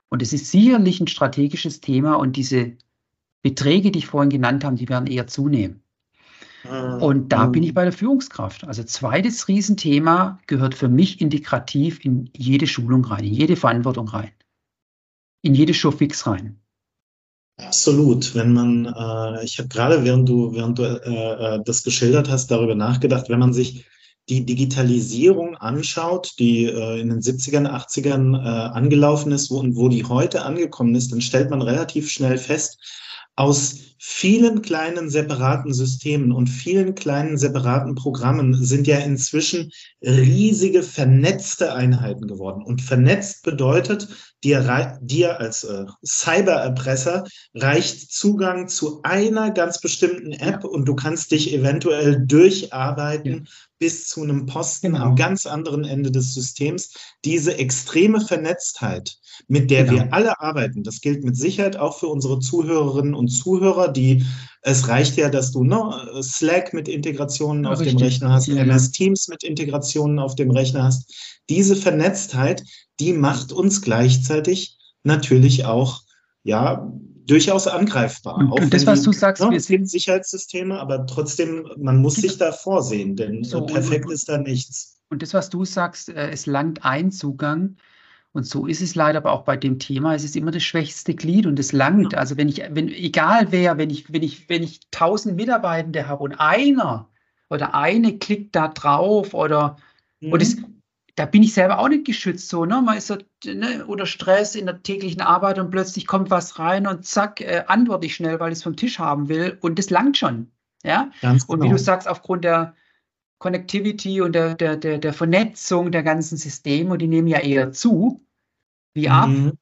Speaker 1: Und es ist sicherlich ein strategisches Thema und diese Beträge, die ich vorhin genannt habe, die werden eher zunehmen. Mhm. Und da bin ich bei der Führungskraft. Also zweites Riesenthema gehört für mich integrativ in jede Schulung rein, in jede Verantwortung rein, in jede Showfix rein.
Speaker 2: Absolut. Wenn man, äh, ich habe gerade, während du, während du äh, äh, das geschildert hast, darüber nachgedacht, wenn man sich die Digitalisierung anschaut, die äh, in den 70ern, 80ern äh, angelaufen ist wo, und wo die heute angekommen ist, dann stellt man relativ schnell fest, aus vielen kleinen separaten Systemen und vielen kleinen separaten Programmen sind ja inzwischen riesige vernetzte Einheiten geworden. Und vernetzt bedeutet, dir, dir als äh, Cybererpresser reicht Zugang zu einer ganz bestimmten App ja. und du kannst dich eventuell durcharbeiten ja. bis zu einem Posten genau. am ganz anderen Ende des Systems. Diese extreme Vernetztheit, mit der genau. wir alle arbeiten, das gilt mit Sicherheit auch für unsere Zuhörerinnen und Zuhörer, die es reicht ja, dass du ne, Slack mit Integrationen ja, auf richtig. dem Rechner hast. MS Teams mit Integrationen auf dem Rechner hast. Diese Vernetztheit, die macht uns gleichzeitig natürlich auch, ja, durchaus angreifbar.
Speaker 1: Und, und das, was du sagst,
Speaker 2: ne, es gibt Sicherheitssysteme, aber trotzdem, man muss sich da vorsehen, denn so, perfekt und, ist da nichts.
Speaker 1: Und das, was du sagst, äh, es langt ein Zugang. Und so ist es leider aber auch bei dem Thema. Es ist immer das schwächste Glied und es langt. Also wenn ich, wenn, egal wer, wenn ich, wenn ich, wenn ich tausend Mitarbeitende habe und einer oder eine klickt da drauf oder, mhm. und es, da bin ich selber auch nicht geschützt so, ne? Man ist so ne, unter Stress in der täglichen Arbeit und plötzlich kommt was rein und zack, äh, antworte ich schnell, weil ich es vom Tisch haben will und das langt schon. Ja. Ganz genau. Und wie genau. du sagst, aufgrund der Connectivity und der, der, der, der Vernetzung der ganzen Systeme, und die nehmen ja eher zu wie ab. Mhm.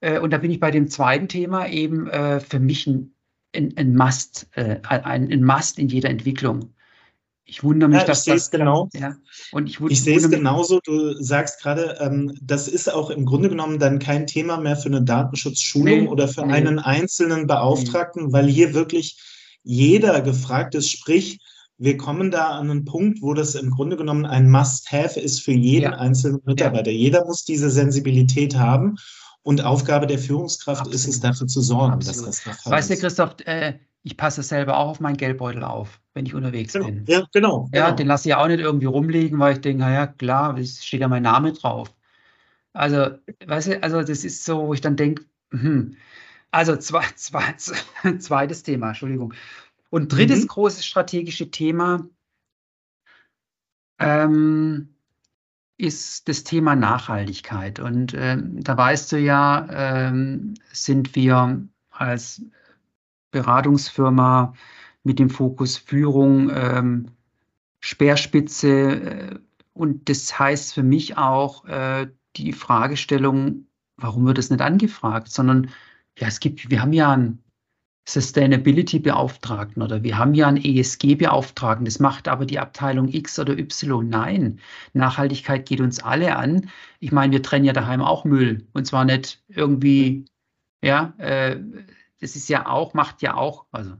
Speaker 1: Äh, und da bin ich bei dem zweiten Thema eben äh, für mich ein, ein, ein Must, äh, ein, ein Must in jeder Entwicklung. Ich wundere mich, ja, dass
Speaker 2: das genau.
Speaker 1: Ja,
Speaker 2: und ich, ich sehe es genauso. Du sagst gerade, ähm, das ist auch im Grunde genommen dann kein Thema mehr für eine Datenschutzschulung nee, oder für nee. einen einzelnen Beauftragten, nee. weil hier wirklich jeder gefragt ist. Sprich, wir kommen da an einen Punkt, wo das im Grunde genommen ein Must-Have ist für jeden ja. einzelnen Mitarbeiter. Ja. Jeder muss diese Sensibilität haben. Und Aufgabe der Führungskraft Absolut. ist es, dafür zu sorgen, Absolut. dass das
Speaker 1: der Fall Weißt du, Christoph, äh, ich passe selber auch auf meinen Geldbeutel auf, wenn ich unterwegs
Speaker 2: genau.
Speaker 1: bin.
Speaker 2: Ja, genau.
Speaker 1: Ja, genau. den lasse ich ja auch nicht irgendwie rumliegen, weil ich denke, naja, klar, es steht ja mein Name drauf. Also, weißt du, also das ist so, wo ich dann denke, hm. also zwei, zwei, zweites Thema, Entschuldigung. Und drittes mhm. großes strategische Thema ähm, ist das Thema Nachhaltigkeit. Und ähm, da weißt du ja, ähm, sind wir als Beratungsfirma mit dem Fokus Führung ähm, Speerspitze. Äh, und das heißt für mich auch äh, die Fragestellung, warum wird das nicht angefragt, sondern ja, es gibt, wir haben ja ein Sustainability-Beauftragten oder wir haben ja einen ESG-Beauftragten. Das macht aber die Abteilung X oder Y. Nein, Nachhaltigkeit geht uns alle an. Ich meine, wir trennen ja daheim auch Müll und zwar nicht irgendwie, ja, äh, das ist ja auch, macht ja auch, also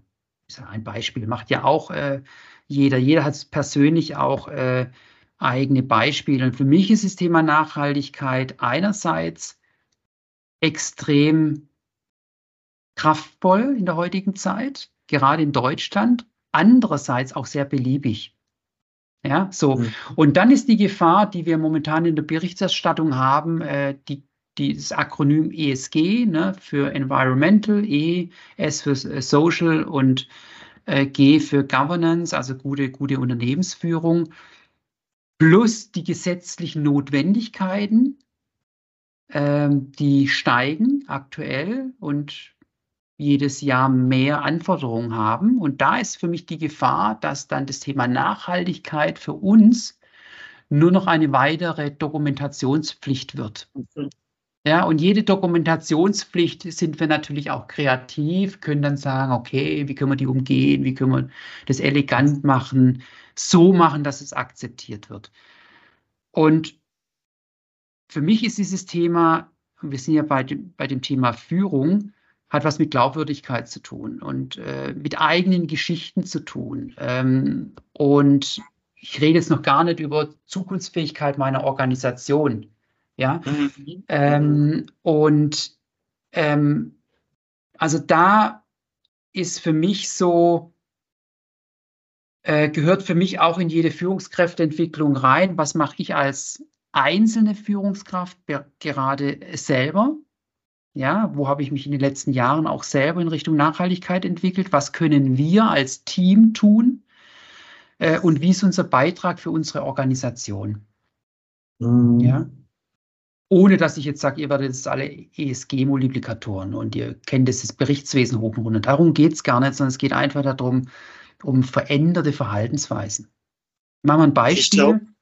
Speaker 1: ist ja ein Beispiel, macht ja auch äh, jeder. Jeder hat persönlich auch äh, eigene Beispiele. Und für mich ist das Thema Nachhaltigkeit einerseits extrem kraftvoll in der heutigen Zeit, gerade in Deutschland, andererseits auch sehr beliebig. Ja, so. Mhm. Und dann ist die Gefahr, die wir momentan in der Berichterstattung haben, äh, die, die, das Akronym ESG ne, für Environmental, E, S für Social und äh, G für Governance, also gute, gute Unternehmensführung, plus die gesetzlichen Notwendigkeiten, äh, die steigen aktuell und jedes Jahr mehr Anforderungen haben. Und da ist für mich die Gefahr, dass dann das Thema Nachhaltigkeit für uns nur noch eine weitere Dokumentationspflicht wird. Mhm. Ja, und jede Dokumentationspflicht sind wir natürlich auch kreativ, können dann sagen, okay, wie können wir die umgehen, wie können wir das elegant machen, so machen, dass es akzeptiert wird. Und für mich ist dieses Thema, wir sind ja bei dem, bei dem Thema Führung, hat was mit Glaubwürdigkeit zu tun und äh, mit eigenen Geschichten zu tun. Ähm, und ich rede jetzt noch gar nicht über Zukunftsfähigkeit meiner Organisation. Ja, mhm. ähm, und ähm, also da ist für mich so, äh, gehört für mich auch in jede Führungskräfteentwicklung rein. Was mache ich als einzelne Führungskraft gerade selber? Ja, wo habe ich mich in den letzten Jahren auch selber in Richtung Nachhaltigkeit entwickelt? Was können wir als Team tun? Äh, und wie ist unser Beitrag für unsere Organisation?
Speaker 2: Mhm. Ja.
Speaker 1: ohne dass ich jetzt sage, ihr werdet jetzt alle ESG-Multiplikatoren und ihr kennt das Berichtswesen hoch und runter. Darum geht es gar nicht, sondern es geht einfach darum, um veränderte Verhaltensweisen. Machen wir ein Beispiel.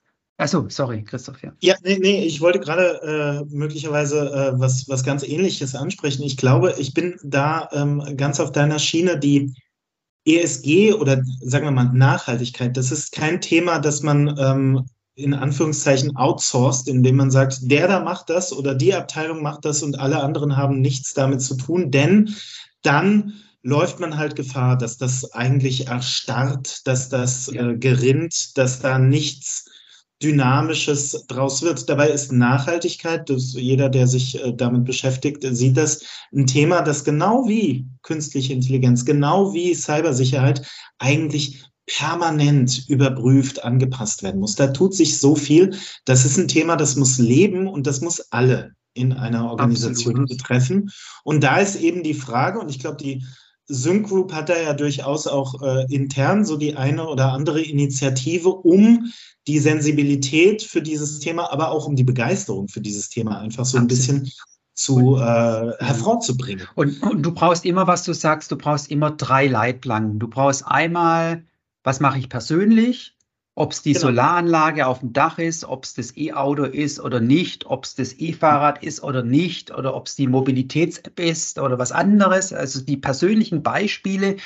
Speaker 1: Achso, sorry, Christoph,
Speaker 2: ja. Ja, nee, nee, ich wollte gerade äh, möglicherweise äh, was, was ganz Ähnliches ansprechen. Ich glaube, ich bin da ähm, ganz auf deiner Schiene, die ESG oder sagen wir mal Nachhaltigkeit, das ist kein Thema, das man ähm, in Anführungszeichen outsourced, indem man sagt, der da macht das oder die Abteilung macht das und alle anderen haben nichts damit zu tun, denn dann läuft man halt Gefahr, dass das eigentlich erstarrt, dass das äh, gerinnt, dass da nichts Dynamisches draus wird. Dabei ist Nachhaltigkeit, das, jeder, der sich äh, damit beschäftigt, sieht das ein Thema, das genau wie künstliche Intelligenz, genau wie Cybersicherheit eigentlich permanent überprüft, angepasst werden muss. Da tut sich so viel. Das ist ein Thema, das muss leben und das muss alle in einer Organisation Absolut. betreffen. Und da ist eben die Frage, und ich glaube, die Sync Group hat da ja durchaus auch äh, intern so die eine oder andere Initiative, um die Sensibilität für dieses Thema, aber auch um die Begeisterung für dieses Thema einfach so ein bisschen zu äh, hervorzubringen.
Speaker 1: Und, und, du brauchst immer, was du sagst, du brauchst immer drei Leitplanken. Du brauchst einmal was mache ich persönlich, ob es die genau. Solaranlage auf dem Dach ist, ob es das E-Auto ist oder nicht, ob es das E-Fahrrad ist oder nicht, oder ob es die Mobilitäts-App ist oder was anderes. Also die persönlichen Beispiele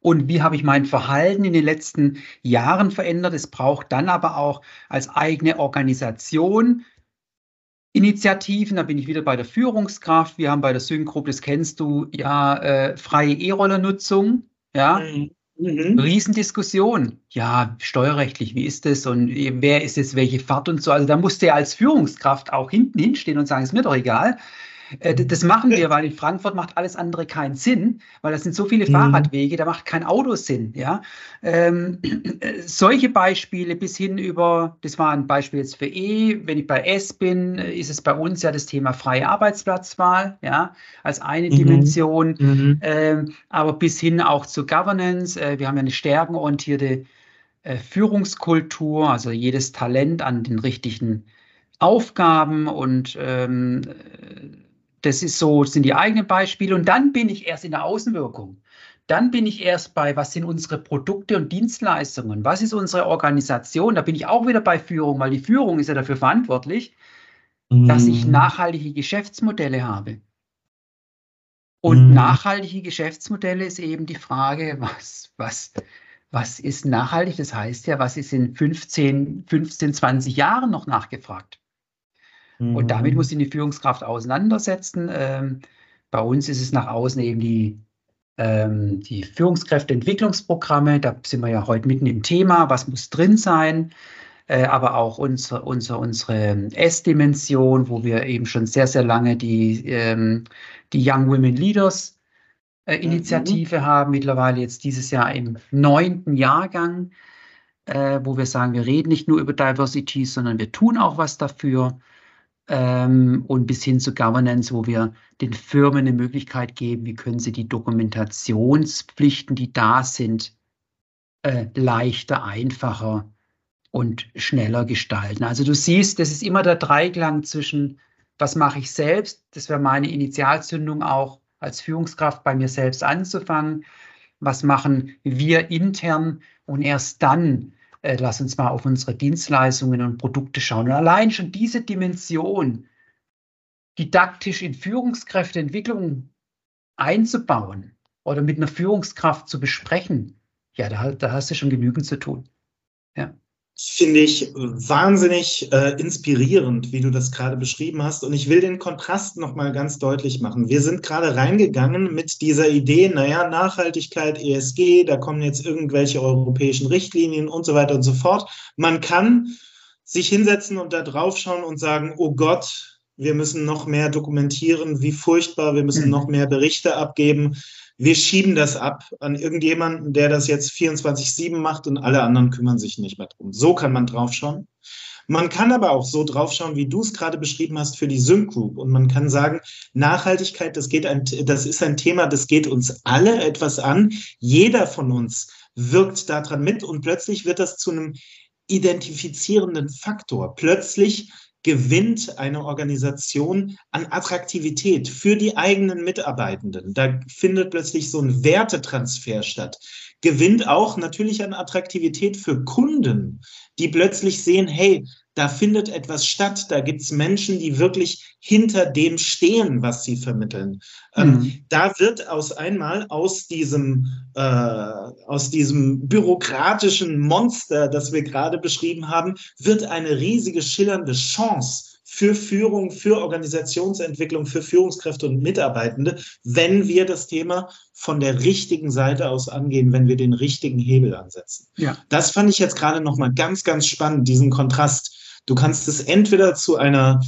Speaker 1: und wie habe ich mein Verhalten in den letzten Jahren verändert. Es braucht dann aber auch als eigene Organisation Initiativen, da bin ich wieder bei der Führungskraft. Wir haben bei der Syncgroup, das kennst du, ja, äh, freie E-Rollernutzung. Ja, mhm. Mhm. Riesendiskussion. Ja, steuerrechtlich, wie ist das und wer ist jetzt welche Fahrt und so. Also da musste er als Führungskraft auch hinten hinstehen und sagen, ist mir doch egal. Äh, das machen wir, weil in Frankfurt macht alles andere keinen Sinn, weil das sind so viele mhm. Fahrradwege, da macht kein Auto Sinn. Ja? Ähm, äh, solche Beispiele bis hin über, das war ein Beispiel jetzt für E, wenn ich bei S bin, äh, ist es bei uns ja das Thema freie Arbeitsplatzwahl, ja, als eine mhm. Dimension, mhm. Ähm, aber bis hin auch zu Governance. Äh, wir haben ja eine stärkenorientierte äh, Führungskultur, also jedes Talent an den richtigen Aufgaben und ähm, das ist so, sind die eigenen Beispiele. Und dann bin ich erst in der Außenwirkung. Dann bin ich erst bei, was sind unsere Produkte und Dienstleistungen? Was ist unsere Organisation? Da bin ich auch wieder bei Führung, weil die Führung ist ja dafür verantwortlich, mm. dass ich mhm. nachhaltige Geschäftsmodelle habe. Und mm. nachhaltige Geschäftsmodelle ist eben die Frage, was, was, was ist nachhaltig? Das heißt ja, was ist in 15, 15, 20 Jahren noch nachgefragt? Und damit mhm. muss sich die Führungskraft auseinandersetzen. Ähm, bei uns ist es nach außen eben die, ähm, die Führungskräfteentwicklungsprogramme. Da sind wir ja heute mitten im Thema. Was muss drin sein? Äh, aber auch unsere, unsere, unsere S-Dimension, wo wir eben schon sehr, sehr lange die, ähm, die Young Women Leaders äh, mhm. Initiative mhm. haben. Mittlerweile jetzt dieses Jahr im neunten Jahrgang, äh, wo wir sagen, wir reden nicht nur über Diversity, sondern wir tun auch was dafür ähm, und bis hin zu Governance, wo wir den Firmen eine Möglichkeit geben, wie können sie die Dokumentationspflichten, die da sind, äh, leichter, einfacher und schneller gestalten. Also du siehst, das ist immer der Dreiklang zwischen, was mache ich selbst, das wäre meine Initialzündung auch als Führungskraft bei mir selbst anzufangen, was machen wir intern? Und erst dann äh, lass uns mal auf unsere Dienstleistungen und Produkte schauen. Und allein schon diese Dimension didaktisch in Führungskräfteentwicklung einzubauen oder mit einer Führungskraft zu besprechen, ja, da, da hast du schon genügend zu tun. Ja
Speaker 2: finde ich wahnsinnig äh, inspirierend, wie du das gerade beschrieben hast. Und ich will den Kontrast nochmal ganz deutlich machen. Wir sind gerade reingegangen mit dieser Idee, naja, Nachhaltigkeit, ESG, da kommen jetzt irgendwelche europäischen Richtlinien und so weiter und so fort. Man kann sich hinsetzen und da drauf schauen und sagen, oh Gott, wir müssen noch mehr dokumentieren, wie furchtbar, wir müssen mhm. noch mehr Berichte abgeben wir schieben das ab an irgendjemanden, der das jetzt 24-7 macht und alle anderen kümmern sich nicht mehr drum. So kann man draufschauen. Man kann aber auch so draufschauen, wie du es gerade beschrieben hast für die Sync Group. Und man kann sagen, Nachhaltigkeit, das geht ein, das ist ein Thema, das geht uns alle etwas an. Jeder von uns wirkt daran mit und plötzlich wird das zu einem identifizierenden Faktor. Plötzlich gewinnt eine Organisation an Attraktivität für die eigenen Mitarbeitenden. Da findet plötzlich so ein Wertetransfer statt. Gewinnt auch natürlich an Attraktivität für Kunden, die plötzlich sehen, hey, da findet etwas statt, da gibt's Menschen, die wirklich hinter dem stehen, was sie vermitteln. Ähm, mhm. Ähm, da wird aus einmal aus diesem, äh, aus diesem bürokratischen Monster, das wir gerade beschrieben haben, wird eine riesige schillernde Chance für Führung, für Organisationsentwicklung, für Führungskräfte und Mitarbeitende, wenn wir das Thema von der richtigen Seite aus angehen, wenn wir den richtigen Hebel ansetzen. Ja. Das fand ich jetzt gerade noch mal ganz, ganz spannend, diesen Kontrast Du kannst es entweder zu einer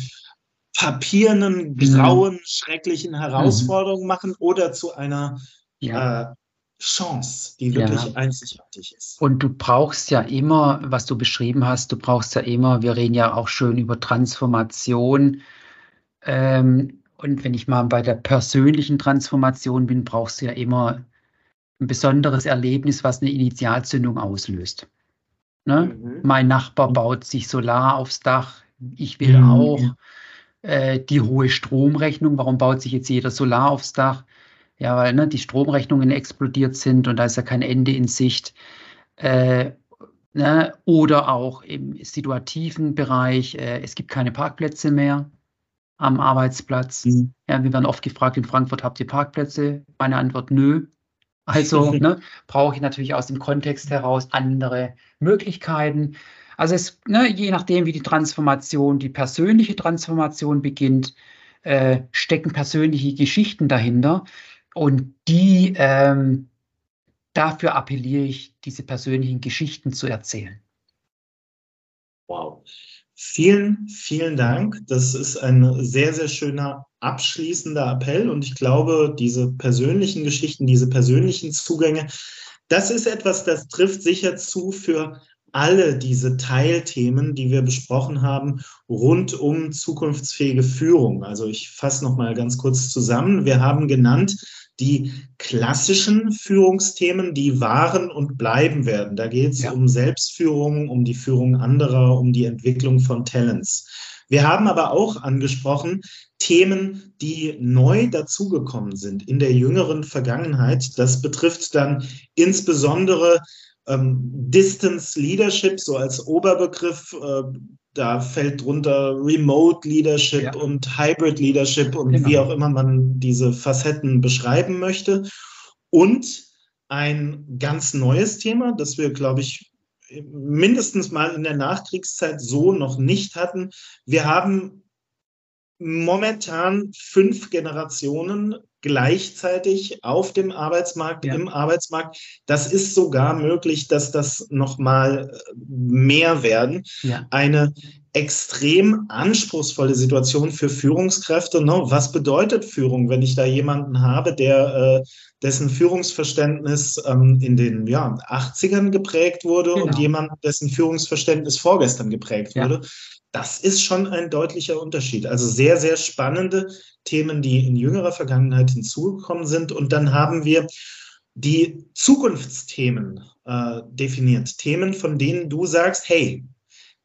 Speaker 2: papierenden, mhm. grauen, mhm. schrecklichen Herausforderung mhm. machen oder zu einer ja. äh, Chance, die wirklich ja. einzigartig ist.
Speaker 1: Und du brauchst ja immer, was du beschrieben hast, du brauchst ja immer, wir reden ja auch schön über Transformation. Ähm, und wenn ich mal bei der persönlichen Transformation bin, brauchst du ja immer ein besonderes Erlebnis, was eine Initialzündung auslöst. Ne? Mhm. Mein Nachbar baut sich Solar aufs Dach. Ich will mhm. auch äh, die hohe Stromrechnung. Warum baut sich jetzt jeder Solar aufs Dach? Ja, weil ne, die Stromrechnungen explodiert sind und da ist ja kein Ende in Sicht. Äh, ne? Oder auch im situativen Bereich, äh, es gibt keine Parkplätze mehr am Arbeitsplatz. Mhm. Ja, wir werden oft gefragt, in Frankfurt habt ihr Parkplätze? Meine Antwort, nö. Also ne, brauche ich natürlich aus dem Kontext heraus andere Möglichkeiten. Also es, ne, je nachdem, wie die Transformation, die persönliche Transformation beginnt, äh, stecken persönliche Geschichten dahinter. Und die, ähm, dafür appelliere ich, diese persönlichen Geschichten zu erzählen.
Speaker 2: Wow. Vielen, vielen Dank. Das ist ein sehr, sehr schöner abschließender Appell. Und ich glaube, diese persönlichen Geschichten, diese persönlichen Zugänge, das ist etwas, das trifft sicher zu für alle diese Teilthemen, die wir besprochen haben, rund um zukunftsfähige Führung. Also ich fasse noch mal ganz kurz zusammen. Wir haben genannt die klassischen Führungsthemen, die waren und bleiben werden. Da geht es ja. um Selbstführung, um die Führung anderer, um die Entwicklung von Talents. Wir haben aber auch angesprochen Themen, die neu dazugekommen sind in der jüngeren Vergangenheit. Das betrifft dann insbesondere ähm, Distance Leadership, so als Oberbegriff. Äh, da fällt drunter Remote Leadership ja. und Hybrid Leadership und genau. wie auch immer man diese Facetten beschreiben möchte. Und ein ganz neues Thema, das wir, glaube ich, mindestens mal in der Nachkriegszeit so noch nicht hatten. Wir haben momentan fünf Generationen gleichzeitig auf dem Arbeitsmarkt, ja. im Arbeitsmarkt. Das ist sogar möglich, dass das noch mal äh, mehr werden. Ja. Eine extrem anspruchsvolle Situation für Führungskräfte. Ne? Was bedeutet Führung, wenn ich da jemanden habe, der äh, dessen Führungsverständnis ähm, in den ja, 80ern geprägt wurde genau. und jemand, dessen Führungsverständnis vorgestern geprägt ja. wurde? Das ist schon ein deutlicher Unterschied. Also sehr, sehr spannende Themen, die in jüngerer Vergangenheit hinzugekommen sind. Und dann haben wir die Zukunftsthemen äh, definiert. Themen, von denen du sagst, hey,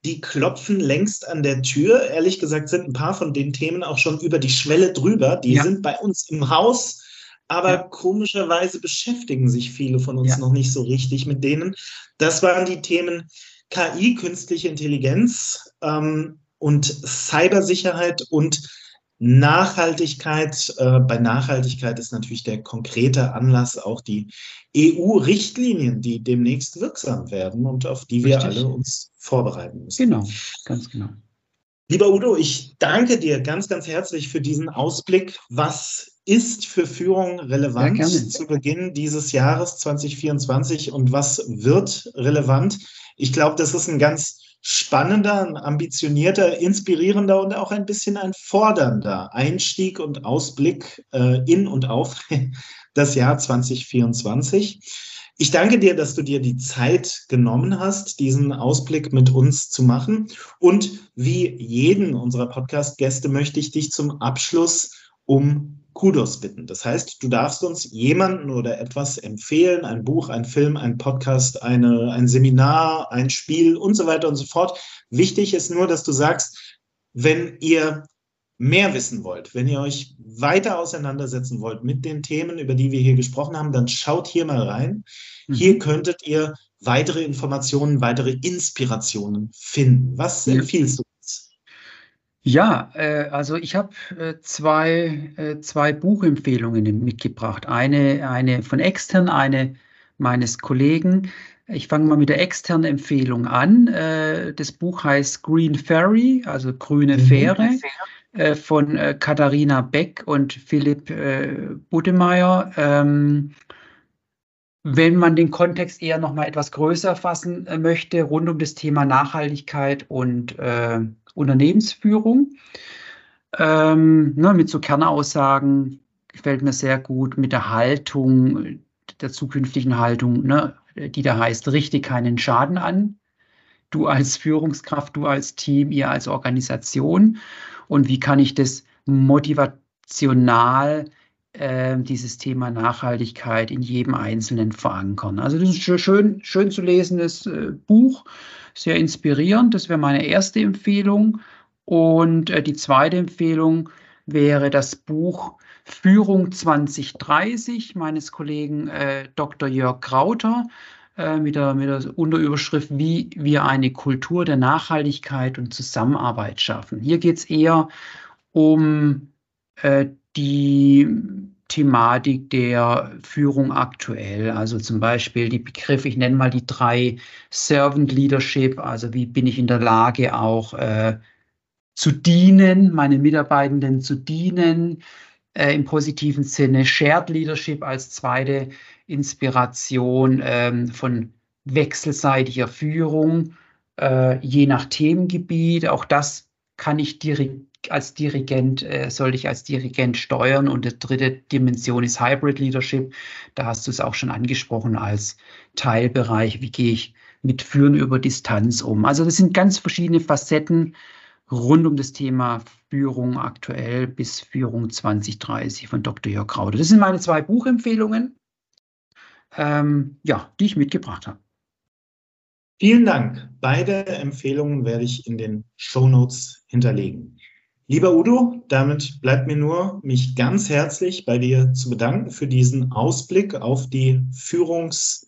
Speaker 2: die klopfen längst an der Tür. Ehrlich gesagt sind ein paar von den Themen auch schon über die Schwelle drüber. Die ja. sind bei uns im Haus, aber ja. komischerweise beschäftigen sich viele von uns ja. noch nicht so richtig mit denen. Das waren die Themen KI, künstliche Intelligenz ähm, und Cybersicherheit und Nachhaltigkeit. Äh, bei Nachhaltigkeit ist natürlich der konkrete Anlass auch die EU-Richtlinien, die demnächst wirksam werden und auf die wir Richtig. alle uns vorbereiten müssen.
Speaker 1: Genau, ganz genau.
Speaker 2: Lieber Udo, ich danke dir ganz, ganz herzlich für diesen Ausblick. Was ist für Führung relevant ja, zu Beginn dieses Jahres 2024 und was wird relevant? Ich glaube, das ist ein ganz spannender, ein ambitionierter, inspirierender und auch ein bisschen ein fordernder Einstieg und Ausblick äh, in und auf das Jahr 2024. Ich danke dir, dass du dir die Zeit genommen hast, diesen Ausblick mit uns zu machen. Und wie jeden unserer Podcast-Gäste möchte ich dich zum Abschluss um Kudos bitten. Das heißt, du darfst uns jemanden oder etwas empfehlen, ein Buch, ein Film, ein Podcast, eine, ein Seminar, ein Spiel und so weiter und so fort. Wichtig ist nur, dass du sagst, wenn ihr mehr wissen wollt, wenn ihr euch weiter auseinandersetzen wollt mit den Themen, über die wir hier gesprochen haben, dann schaut hier mal rein. Mhm. Hier könntet ihr weitere Informationen, weitere Inspirationen finden. Was empfiehlst du?
Speaker 1: Ja, äh, also ich habe äh, zwei, äh, zwei Buchempfehlungen mitgebracht. Eine, eine von extern, eine meines Kollegen. Ich fange mal mit der externen Empfehlung an. Äh, das Buch heißt Green Ferry, also grüne mhm. Fähre, äh, von äh, Katharina Beck und Philipp Budemeyer. Ähm, wenn man den Kontext eher noch mal etwas größer fassen möchte, rund um das Thema Nachhaltigkeit und äh, Unternehmensführung, ähm, ne, mit so Kernaussagen gefällt mir sehr gut, mit der Haltung, der zukünftigen Haltung, ne, die da heißt, richte keinen Schaden an. Du als Führungskraft, du als Team, ihr als Organisation. Und wie kann ich das motivational, äh, dieses Thema Nachhaltigkeit in jedem Einzelnen verankern? Also das ist ein schön, schön zu lesendes äh, Buch, sehr inspirierend. Das wäre meine erste Empfehlung. Und äh, die zweite Empfehlung wäre das Buch Führung 2030 meines Kollegen äh, Dr. Jörg Krauter mit, der, mit der Unterüberschrift, wie wir eine Kultur der Nachhaltigkeit und Zusammenarbeit schaffen. Hier geht es eher um äh, die Thematik der Führung aktuell. Also zum Beispiel die Begriffe, ich nenne mal die drei Servant Leadership, also wie bin ich in der Lage auch äh, zu dienen, meine Mitarbeitenden zu dienen, äh, im positiven Sinne Shared Leadership als zweite Inspiration ähm, von wechselseitiger Führung, äh, je nach Themengebiet. Auch das kann ich direkt als Dirigent, äh, sollte ich als Dirigent steuern. Und die dritte Dimension ist Hybrid Leadership. Da hast du es auch schon angesprochen als Teilbereich. Wie gehe ich mit Führen über Distanz um? Also das sind ganz verschiedene Facetten rund um das Thema Führung aktuell bis Führung 2030 von Dr. Jörg Kraude. Das sind meine zwei Buchempfehlungen, ähm, ja, die ich mitgebracht habe.
Speaker 2: Vielen Dank. Beide Empfehlungen werde ich in den Show Notes hinterlegen. Lieber Udo, damit bleibt mir nur, mich ganz herzlich bei dir zu bedanken für diesen Ausblick auf die Führungs-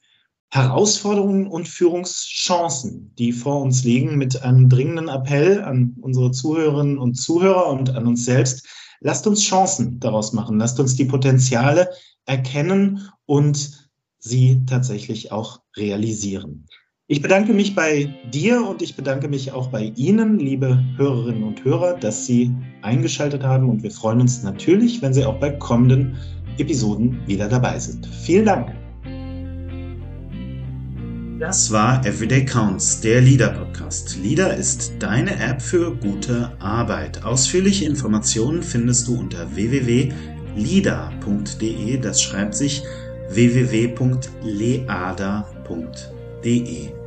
Speaker 2: Herausforderungen und Führungschancen, die vor uns liegen, mit einem dringenden Appell an unsere Zuhörerinnen und Zuhörer und an uns selbst. Lasst uns Chancen daraus machen. Lasst uns die Potenziale erkennen und sie tatsächlich auch realisieren. Ich bedanke mich bei dir und ich bedanke mich auch bei Ihnen, liebe Hörerinnen und Hörer, dass Sie eingeschaltet haben und wir freuen uns natürlich, wenn Sie auch bei kommenden Episoden wieder dabei sind. Vielen Dank. Das war Everyday Counts, der Leader Podcast. Leader ist deine App für gute Arbeit. Ausführliche Informationen findest du unter www.leader.de. Das schreibt sich www.leada.de.